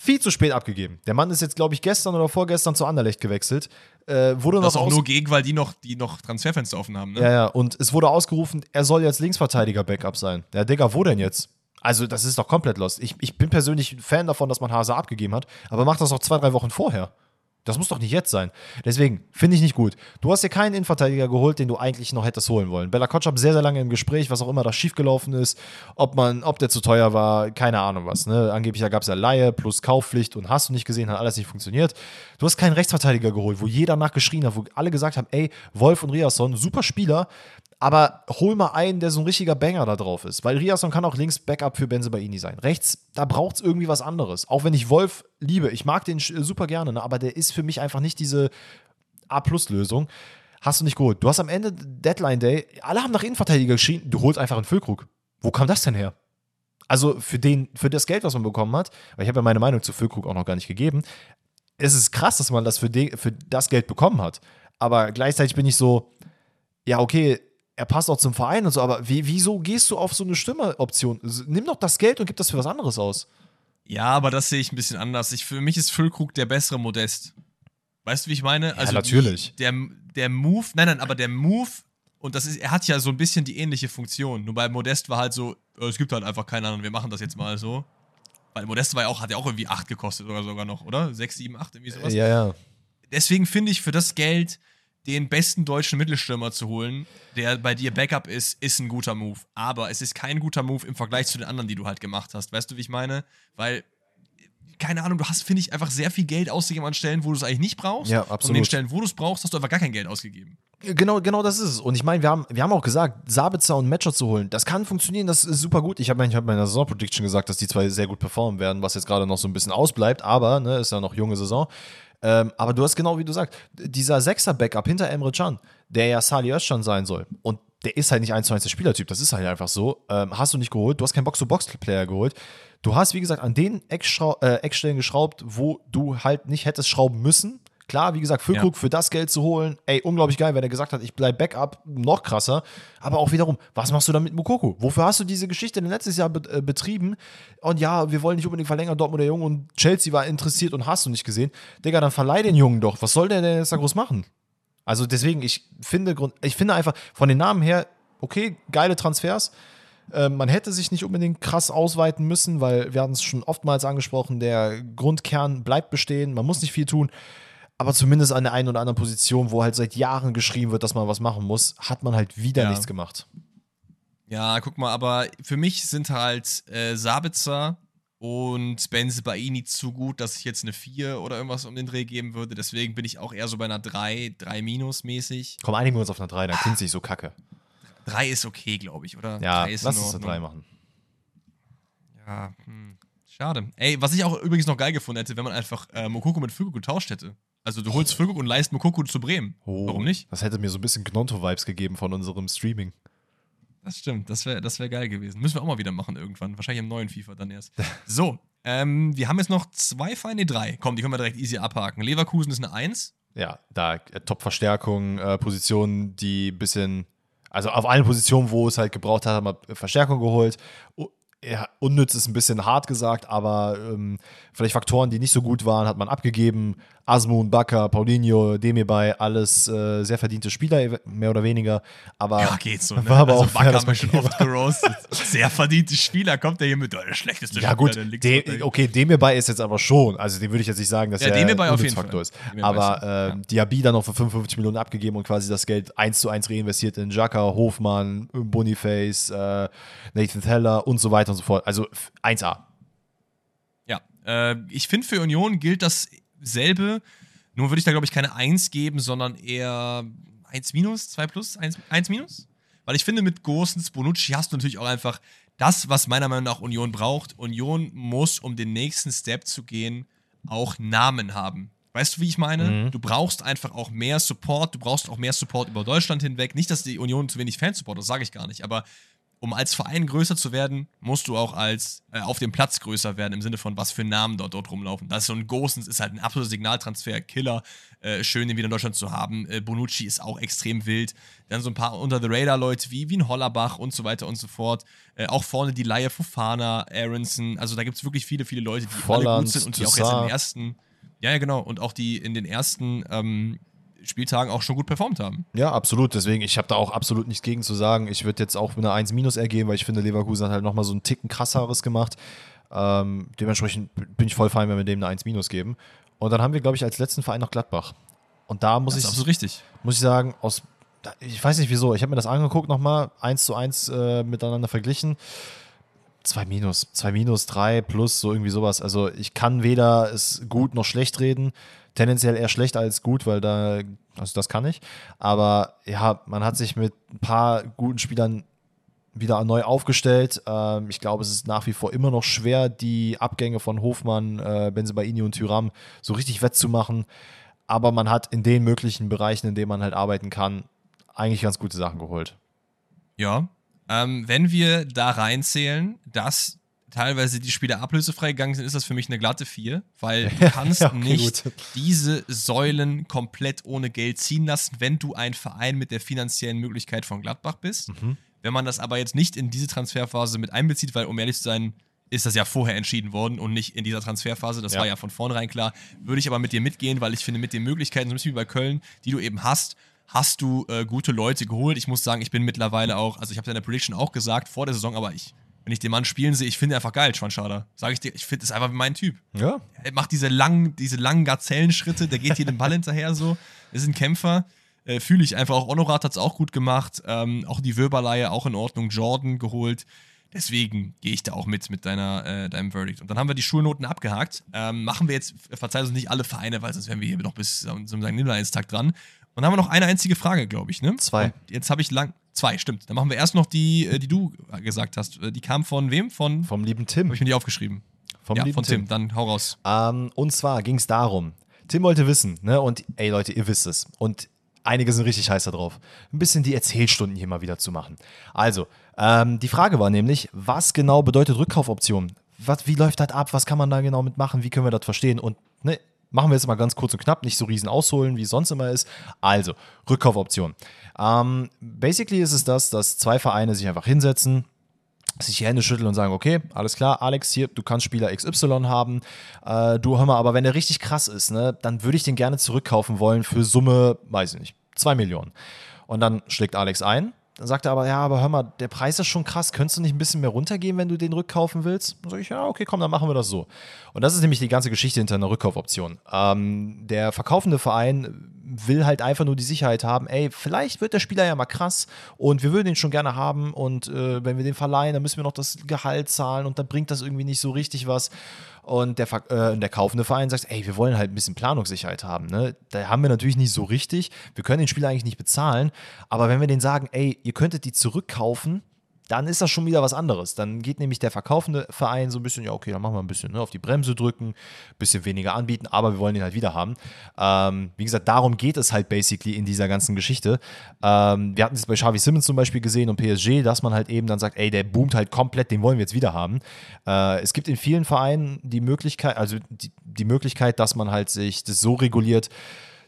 viel zu spät abgegeben. Der Mann ist jetzt, glaube ich, gestern oder vorgestern zu Anderlecht gewechselt. Äh, wurde das noch auch nur gegen, weil die noch, die noch Transferfenster offen haben. Ne? Ja, ja. Und es wurde ausgerufen, er soll jetzt Linksverteidiger-Backup sein. Ja, Digga, wo denn jetzt? Also, das ist doch komplett lost. Ich, ich bin persönlich Fan davon, dass man Hase abgegeben hat, aber macht das auch zwei, drei Wochen vorher. Das muss doch nicht jetzt sein. Deswegen finde ich nicht gut. Du hast dir keinen Innenverteidiger geholt, den du eigentlich noch hättest holen wollen. Bella Kotschap sehr, sehr lange im Gespräch, was auch immer da schiefgelaufen ist. Ob man, ob der zu teuer war, keine Ahnung was. Ne? Angeblich gab es ja Laie plus Kaufpflicht und hast du nicht gesehen, hat alles nicht funktioniert. Du hast keinen Rechtsverteidiger geholt, wo jeder nachgeschrien hat, wo alle gesagt haben, ey, Wolf und Riasson, super Spieler, aber hol mal einen, der so ein richtiger Banger da drauf ist. Weil Riasson kann auch links Backup für Benzebaini sein. Rechts, da braucht es irgendwie was anderes. Auch wenn ich Wolf liebe, ich mag den super gerne, ne? aber der ist für mich einfach nicht diese A-Plus-Lösung. Hast du nicht geholt. Du hast am Ende Deadline Day, alle haben nach Innenverteidiger geschrien, du holst einfach einen Füllkrug. Wo kam das denn her? Also für, den, für das Geld, was man bekommen hat, weil ich habe ja meine Meinung zu Füllkrug auch noch gar nicht gegeben, es ist krass, dass man das für, de, für das Geld bekommen hat. Aber gleichzeitig bin ich so, ja, okay, er passt auch zum Verein und so, aber wie, wieso gehst du auf so eine Stimmeoption? Nimm doch das Geld und gib das für was anderes aus. Ja, aber das sehe ich ein bisschen anders. Ich, für mich ist Füllkrug der bessere Modest. Weißt du, wie ich meine? Also ja, natürlich. Die, der, der Move, nein, nein, aber der Move, und das ist, er hat ja so ein bisschen die ähnliche Funktion. Nur bei Modest war halt so, es gibt halt einfach keinen anderen, wir machen das jetzt mal so. Weil Modest war ja auch, hat ja auch irgendwie 8 gekostet oder sogar noch, oder? 6, 7, 8, irgendwie sowas. Ja, ja. Deswegen finde ich für das Geld den besten deutschen Mittelstürmer zu holen, der bei dir Backup ist, ist ein guter Move. Aber es ist kein guter Move im Vergleich zu den anderen, die du halt gemacht hast. Weißt du, wie ich meine? Weil, keine Ahnung, du hast, finde ich, einfach sehr viel Geld ausgegeben an Stellen, wo du es eigentlich nicht brauchst. Ja, absolut. Und an den Stellen, wo du es brauchst, hast du einfach gar kein Geld ausgegeben. Genau, genau das ist es. Und ich meine, wir haben, wir haben auch gesagt, Sabitzer und Matcher zu holen, das kann funktionieren, das ist super gut. Ich habe hab meiner Saison-Prediction gesagt, dass die zwei sehr gut performen werden, was jetzt gerade noch so ein bisschen ausbleibt, aber ne, ist ja noch junge Saison. Ähm, aber du hast genau wie du sagst, dieser Sechser-Backup hinter Emre Can, der ja Sali Özcan sein soll. Und der ist halt nicht eins zu eins der Spielertyp, das ist halt einfach so. Ähm, hast du nicht geholt, du hast keinen Box-to-Box-Player geholt. Du hast, wie gesagt, an den äh, Eckstellen geschraubt, wo du halt nicht hättest schrauben müssen. Klar, wie gesagt, Füllkrug ja. für das Geld zu holen, ey, unglaublich geil, wenn er gesagt hat, ich bleib Backup, noch krasser. Aber auch wiederum, was machst du da mit Mukoko? Wofür hast du diese Geschichte denn letztes Jahr be äh, betrieben? Und ja, wir wollen nicht unbedingt verlängern, Dortmund der Junge und Chelsea war interessiert und hast du nicht gesehen. Digga, dann verleih den Jungen doch. Was soll der denn jetzt da groß machen? Also deswegen, ich finde, ich finde einfach von den Namen her, okay, geile Transfers. Ähm, man hätte sich nicht unbedingt krass ausweiten müssen, weil wir hatten es schon oftmals angesprochen, der Grundkern bleibt bestehen, man muss nicht viel tun. Aber zumindest an der einen oder anderen Position, wo halt seit Jahren geschrieben wird, dass man was machen muss, hat man halt wieder ja. nichts gemacht. Ja, guck mal, aber für mich sind halt äh, Sabitzer und Benze Baini zu gut, dass ich jetzt eine 4 oder irgendwas um den Dreh geben würde. Deswegen bin ich auch eher so bei einer 3, 3 minus mäßig. Komm, einigen wir uns auf einer 3, dann klingt es nicht so kacke. 3 ist okay, glaube ich, oder? Ja, lass uns eine 3 machen. Ja, hm. Schade. Ey, was ich auch übrigens noch geil gefunden hätte, wenn man einfach äh, Mokoko mit Füllkrug getauscht hätte. Also du holst Füllkrug und leist Mokoko zu Bremen. Oh, Warum nicht? Das hätte mir so ein bisschen Gnonto-Vibes gegeben von unserem Streaming. Das stimmt, das wäre das wär geil gewesen. Müssen wir auch mal wieder machen irgendwann. Wahrscheinlich im neuen FIFA dann erst. so, ähm, wir haben jetzt noch zwei Feinde, drei. Komm, die können wir direkt easy abhaken. Leverkusen ist eine Eins. Ja, da äh, Top-Verstärkung, äh, Positionen, die ein bisschen, also auf allen Positionen, wo es halt gebraucht hat, haben wir Verstärkung geholt ja, unnütz ist ein bisschen hart gesagt, aber ähm, vielleicht Faktoren, die nicht so gut waren, hat man abgegeben. Asmun, Bakker, Paulinho, Demirbay, alles äh, sehr verdiente Spieler, mehr oder weniger. Aber ja, geht so. Ne? War aber also auch Bakker haben wir schon oft gerostet. sehr verdiente Spieler, kommt der hier mit oh, der schlechteste ja, Spieler. Gut, De okay, Demirbay ist jetzt aber schon, also den würde ich jetzt nicht sagen, dass ja, er ein Faktor ist. Aber äh. Diaby dann noch für 55 Millionen abgegeben und quasi das Geld eins zu eins reinvestiert in Jaka, Hofmann, Boniface, äh, Nathan Teller und so weiter und so fort. Also 1A. Ja, äh, ich finde für Union gilt dasselbe. Nur würde ich da, glaube ich, keine 1 geben, sondern eher 1 minus, 2 plus, 1, 1 minus. Weil ich finde, mit Gosens, Bonucci hast du natürlich auch einfach das, was meiner Meinung nach Union braucht. Union muss, um den nächsten Step zu gehen, auch Namen haben. Weißt du, wie ich meine? Mhm. Du brauchst einfach auch mehr Support, du brauchst auch mehr Support über Deutschland hinweg. Nicht, dass die Union zu wenig Fansupport, das sage ich gar nicht, aber um als Verein größer zu werden, musst du auch als äh, auf dem Platz größer werden, im Sinne von, was für Namen dort, dort rumlaufen. Das ist so ein Gosens, ist halt ein absoluter Signaltransfer, Killer, äh, schön, den wieder in Deutschland zu haben. Äh, Bonucci ist auch extrem wild. Dann so ein paar Unter-the-Radar-Leute wie, wie ein Hollerbach und so weiter und so fort. Äh, auch vorne die Laie Fufana, Aronson, also da gibt es wirklich viele, viele Leute, die Volland, alle gut sind und die auch jetzt im ersten, ja, ja, genau, und auch die in den ersten ähm, Spieltagen auch schon gut performt haben. Ja, absolut. Deswegen, ich habe da auch absolut nichts gegen zu sagen. Ich würde jetzt auch mit einer 1 minus ergeben, weil ich finde, Leverkusen hat halt nochmal so einen Ticken krasseres gemacht. Ähm, dementsprechend bin ich voll fein, wenn wir dem eine 1 minus geben. Und dann haben wir, glaube ich, als letzten Verein noch Gladbach. Und da muss das ich. absolut richtig. Muss ich sagen, aus. Ich weiß nicht wieso. Ich habe mir das angeguckt nochmal, 1 zu 1 äh, miteinander verglichen. 2 minus, 2 minus, 3 plus, so irgendwie sowas. Also ich kann weder es gut noch schlecht reden tendenziell eher schlecht als gut, weil da, also das kann ich. Aber ja, man hat sich mit ein paar guten Spielern wieder neu aufgestellt. Ähm, ich glaube, es ist nach wie vor immer noch schwer, die Abgänge von Hofmann, äh, Benzebaini und Tyram so richtig wettzumachen. Aber man hat in den möglichen Bereichen, in denen man halt arbeiten kann, eigentlich ganz gute Sachen geholt. Ja. Ähm, wenn wir da reinzählen, dass teilweise die Spieler ablösefrei gegangen sind, ist das für mich eine glatte 4, weil du kannst okay, nicht gut. diese Säulen komplett ohne Geld ziehen lassen, wenn du ein Verein mit der finanziellen Möglichkeit von Gladbach bist. Mhm. Wenn man das aber jetzt nicht in diese Transferphase mit einbezieht, weil um ehrlich zu sein, ist das ja vorher entschieden worden und nicht in dieser Transferphase. Das ja. war ja von vornherein klar. Würde ich aber mit dir mitgehen, weil ich finde, mit den Möglichkeiten, so ein bisschen wie bei Köln, die du eben hast, hast du äh, gute Leute geholt. Ich muss sagen, ich bin mittlerweile auch, also ich habe in der Prediction auch gesagt vor der Saison, aber ich wenn ich den Mann spielen sehe, ich finde ihn einfach geil, Schwanschada. Sag ich dir, ich finde es einfach mein Typ. Ja. Er macht diese langen, diese langen Gazellenschritte, der geht jedem Ball hinterher so. Ist ein Kämpfer. Äh, Fühle ich einfach. Auch Honorat hat es auch gut gemacht. Ähm, auch die Würberleihe auch in Ordnung. Jordan geholt. Deswegen gehe ich da auch mit, mit deiner, äh, deinem Verdict. Und dann haben wir die Schulnoten abgehakt. Ähm, machen wir jetzt, verzeiht uns nicht alle Vereine, weil sonst wären wir hier noch bis zum St. Nimmerleinstag dran. Und dann haben wir noch eine einzige Frage, glaube ich, ne? Zwei. Und jetzt habe ich lang, Zwei, stimmt. Dann machen wir erst noch die, äh, die du gesagt hast. Äh, die kam von wem? Von, Vom lieben Tim. Habe ich mir die aufgeschrieben. Vom ja, lieben von Tim. Tim. Dann hau raus. Ähm, und zwar ging es darum, Tim wollte wissen, ne? Und ey Leute, ihr wisst es. Und einige sind richtig heiß darauf, ein bisschen die Erzählstunden hier mal wieder zu machen. Also, ähm, die Frage war nämlich, was genau bedeutet Rückkaufoption? Was, wie läuft das ab? Was kann man da genau mitmachen? Wie können wir das verstehen? Und ne, machen wir jetzt mal ganz kurz und knapp, nicht so riesen ausholen, wie es sonst immer ist. Also, Rückkaufoption. Ähm, basically ist es das, dass zwei Vereine sich einfach hinsetzen, sich die Hände schütteln und sagen, okay, alles klar, Alex, hier, du kannst Spieler XY haben. Äh, du hör mal, aber wenn der richtig krass ist, ne, dann würde ich den gerne zurückkaufen wollen für Summe, weiß ich nicht, zwei Millionen. Und dann schlägt Alex ein, dann sagt er aber, ja, aber hör mal, der Preis ist schon krass, könntest du nicht ein bisschen mehr runtergehen, wenn du den rückkaufen willst? Dann sage ich, ja, okay, komm, dann machen wir das so. Und das ist nämlich die ganze Geschichte hinter einer Rückkaufoption. Ähm, der verkaufende Verein will halt einfach nur die Sicherheit haben, ey, vielleicht wird der Spieler ja mal krass und wir würden ihn schon gerne haben und äh, wenn wir den verleihen, dann müssen wir noch das Gehalt zahlen und dann bringt das irgendwie nicht so richtig was. Und der, äh, der kaufende Verein sagt, ey, wir wollen halt ein bisschen Planungssicherheit haben. Ne? Da haben wir natürlich nicht so richtig. Wir können den Spieler eigentlich nicht bezahlen. Aber wenn wir denen sagen, ey, ihr könntet die zurückkaufen, dann ist das schon wieder was anderes. Dann geht nämlich der verkaufende Verein so ein bisschen, ja, okay, dann machen wir ein bisschen ne, auf die Bremse drücken, ein bisschen weniger anbieten, aber wir wollen den halt wieder haben. Ähm, wie gesagt, darum geht es halt basically in dieser ganzen Geschichte. Ähm, wir hatten es bei Xavi Simmons zum Beispiel gesehen und PSG, dass man halt eben dann sagt, ey, der boomt halt komplett, den wollen wir jetzt wieder haben. Äh, es gibt in vielen Vereinen die Möglichkeit, also die, die Möglichkeit, dass man halt sich das so reguliert,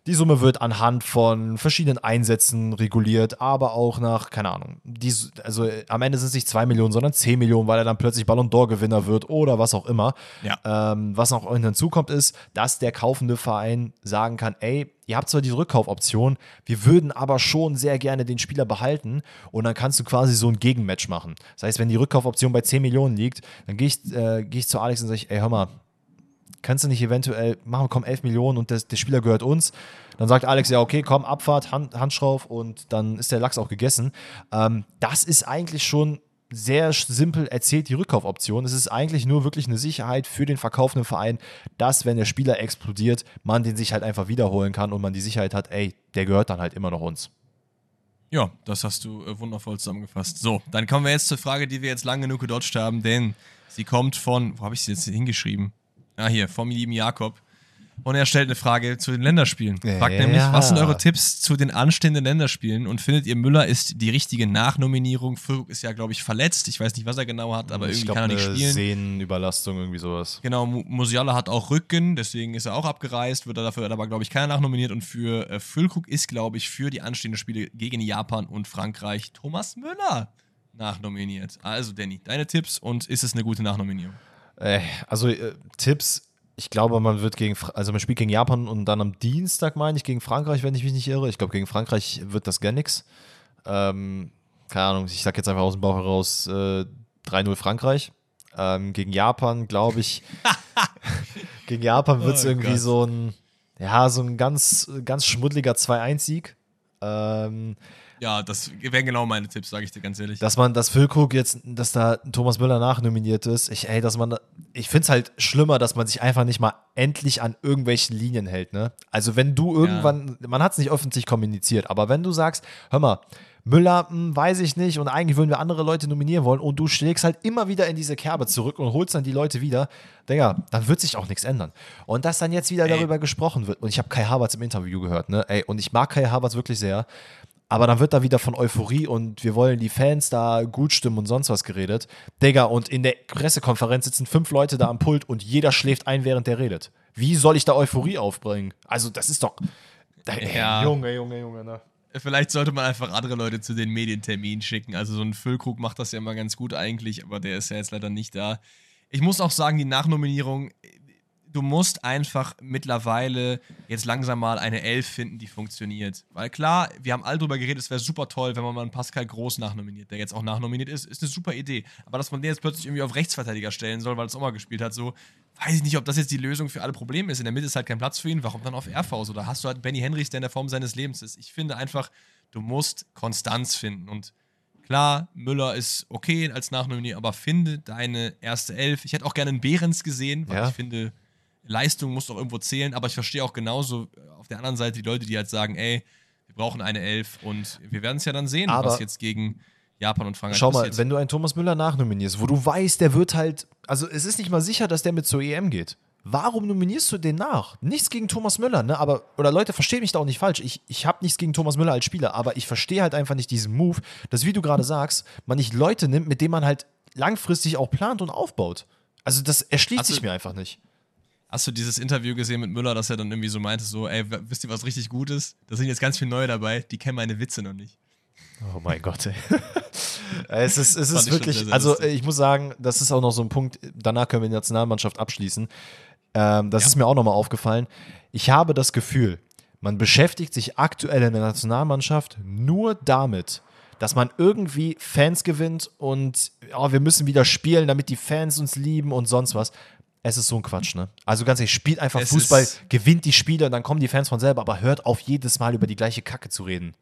die Summe wird anhand von verschiedenen Einsätzen reguliert, aber auch nach, keine Ahnung, die, also äh, am Ende sind es nicht 2 Millionen, sondern 10 Millionen, weil er dann plötzlich Ballon d'Or-Gewinner wird oder was auch immer. Ja. Ähm, was noch hinzukommt, ist, dass der kaufende Verein sagen kann, ey, ihr habt zwar die Rückkaufoption, wir würden aber schon sehr gerne den Spieler behalten und dann kannst du quasi so ein Gegenmatch machen. Das heißt, wenn die Rückkaufoption bei 10 Millionen liegt, dann gehe ich, äh, geh ich zu Alex und sage, ey, hör mal, kannst du nicht eventuell machen, komm, 11 Millionen und der Spieler gehört uns. Dann sagt Alex, ja, okay, komm, Abfahrt, Hand, Handschrauf und dann ist der Lachs auch gegessen. Ähm, das ist eigentlich schon sehr simpel erzählt, die Rückkaufoption. Es ist eigentlich nur wirklich eine Sicherheit für den verkaufenden Verein, dass, wenn der Spieler explodiert, man den sich halt einfach wiederholen kann und man die Sicherheit hat, ey, der gehört dann halt immer noch uns. Ja, das hast du äh, wundervoll zusammengefasst. So, dann kommen wir jetzt zur Frage, die wir jetzt lange genug gedodged haben, denn sie kommt von, wo habe ich sie jetzt hingeschrieben? Ah, hier, vom lieben Jakob. Und er stellt eine Frage zu den Länderspielen. Fragt ja. nämlich, was sind eure Tipps zu den anstehenden Länderspielen? Und findet ihr, Müller ist die richtige Nachnominierung? Füllkrug ist ja, glaube ich, verletzt. Ich weiß nicht, was er genau hat, aber irgendwie glaub, kann er nicht spielen. Sehnenüberlastung, irgendwie sowas. Genau, Musiala hat auch Rücken, deswegen ist er auch abgereist, wird er dafür aber, glaube ich, keiner nachnominiert. Und für äh, Füllkrug ist, glaube ich, für die anstehenden Spiele gegen Japan und Frankreich Thomas Müller nachnominiert. Also, Danny, deine Tipps und ist es eine gute Nachnominierung? Äh, also äh, Tipps, ich glaube, man wird gegen, also man spielt gegen Japan und dann am Dienstag, meine ich, gegen Frankreich, wenn ich mich nicht irre. Ich glaube, gegen Frankreich wird das gar nichts. Ähm, keine Ahnung, ich sage jetzt einfach aus dem Bauch heraus äh, 3-0 Frankreich. Ähm, gegen Japan, glaube ich, gegen Japan wird es oh irgendwie Gott. so ein, ja, so ein ganz, ganz schmuddeliger 2-1-Sieg. Ähm, ja, das wären genau meine Tipps, sage ich dir ganz ehrlich. Dass man, dass Füllkrug jetzt, dass da Thomas Müller nachnominiert ist, ich, ey, dass man, ich finde es halt schlimmer, dass man sich einfach nicht mal endlich an irgendwelchen Linien hält, ne? Also wenn du irgendwann, ja. man hat es nicht öffentlich kommuniziert, aber wenn du sagst, hör mal, Müller, hm, weiß ich nicht, und eigentlich würden wir andere Leute nominieren wollen und du schlägst halt immer wieder in diese Kerbe zurück und holst dann die Leute wieder, Digga, dann wird sich auch nichts ändern. Und dass dann jetzt wieder ey. darüber gesprochen wird, und ich habe Kai Havertz im Interview gehört, ne, ey, und ich mag Kai Havertz wirklich sehr, aber dann wird da wieder von Euphorie und wir wollen die Fans da gut stimmen und sonst was geredet. Digga, und in der Pressekonferenz sitzen fünf Leute da am Pult und jeder schläft ein, während der redet. Wie soll ich da Euphorie aufbringen? Also, das ist doch. Ja. Junge, Junge, Junge, ne? Vielleicht sollte man einfach andere Leute zu den Medienterminen schicken. Also, so ein Füllkrug macht das ja immer ganz gut eigentlich, aber der ist ja jetzt leider nicht da. Ich muss auch sagen, die Nachnominierung, du musst einfach mittlerweile jetzt langsam mal eine Elf finden, die funktioniert. Weil klar, wir haben alle drüber geredet, es wäre super toll, wenn man mal einen Pascal Groß nachnominiert, der jetzt auch nachnominiert ist, ist eine super Idee. Aber dass man den jetzt plötzlich irgendwie auf Rechtsverteidiger stellen soll, weil es auch mal gespielt hat, so, weiß ich nicht, ob das jetzt die Lösung für alle Probleme ist. In der Mitte ist halt kein Platz für ihn, warum dann auf RV? So, da hast du halt Benny Henrichs, der in der Form seines Lebens ist. Ich finde einfach, du musst Konstanz finden und Klar, Müller ist okay als Nachnominier, aber finde deine erste Elf. Ich hätte auch gerne einen Behrens gesehen, weil ja. ich finde, Leistung muss doch irgendwo zählen, aber ich verstehe auch genauso äh, auf der anderen Seite die Leute, die halt sagen, ey, wir brauchen eine Elf und wir werden es ja dann sehen, aber was jetzt gegen Japan und Frankreich Schau mal, wenn du einen Thomas Müller nachnominierst, wo du weißt, der wird halt, also es ist nicht mal sicher, dass der mit zur EM geht. Warum nominierst du den nach? Nichts gegen Thomas Müller, ne? Aber, oder Leute, versteht mich da auch nicht falsch. Ich, ich habe nichts gegen Thomas Müller als Spieler, aber ich verstehe halt einfach nicht diesen Move, dass, wie du gerade sagst, man nicht Leute nimmt, mit denen man halt langfristig auch plant und aufbaut. Also, das erschließt also, sich mir einfach nicht Hast du dieses Interview gesehen mit Müller, dass er dann irgendwie so meinte, so, ey, wisst ihr, was richtig gut ist? Da sind jetzt ganz viele neue dabei, die kennen meine Witze noch nicht. Oh mein Gott, ey. es ist, es ist wirklich, sehr, sehr also lustig. ich muss sagen, das ist auch noch so ein Punkt, danach können wir die Nationalmannschaft abschließen. Ähm, das ja. ist mir auch nochmal aufgefallen. Ich habe das Gefühl, man beschäftigt sich aktuell in der Nationalmannschaft nur damit, dass man irgendwie Fans gewinnt und oh, wir müssen wieder spielen, damit die Fans uns lieben und sonst was. Es ist so ein Quatsch, ne? Also ganz ehrlich, spielt einfach es Fußball, gewinnt die Spiele, und dann kommen die Fans von selber, aber hört auf, jedes Mal über die gleiche Kacke zu reden.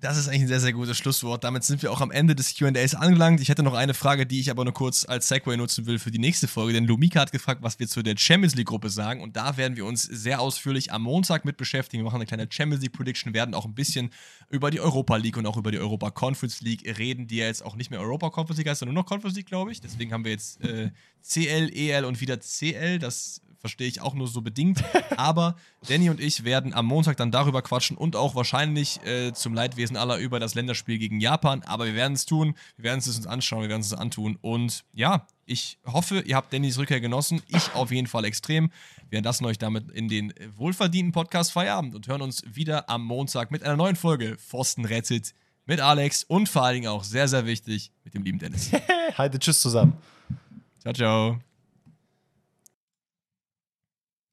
Das ist eigentlich ein sehr, sehr gutes Schlusswort. Damit sind wir auch am Ende des QAs angelangt. Ich hätte noch eine Frage, die ich aber nur kurz als Segway nutzen will für die nächste Folge. Denn Lumika hat gefragt, was wir zu der Champions League-Gruppe sagen. Und da werden wir uns sehr ausführlich am Montag mit beschäftigen. Wir machen eine kleine Champions League-Prediction, werden auch ein bisschen über die Europa League und auch über die Europa Conference League reden, die ja jetzt auch nicht mehr Europa Conference League heißt, sondern nur noch Conference League, glaube ich. Deswegen haben wir jetzt äh, CL, EL und wieder CL. Das verstehe ich auch nur so bedingt. Aber Danny und ich werden am Montag dann darüber quatschen und auch wahrscheinlich äh, zum Leidwesen aller über das Länderspiel gegen Japan. Aber wir werden es tun, wir werden es uns anschauen, wir werden es uns antun. Und ja, ich hoffe, ihr habt Dannys Rückkehr genossen. Ich auf jeden Fall extrem. Wir lassen euch damit in den wohlverdienten Podcast Feierabend und hören uns wieder am Montag mit einer neuen Folge Pfosten rettet mit Alex und vor allen Dingen auch sehr, sehr wichtig mit dem lieben Dennis. Heide, tschüss zusammen. Ciao, ciao.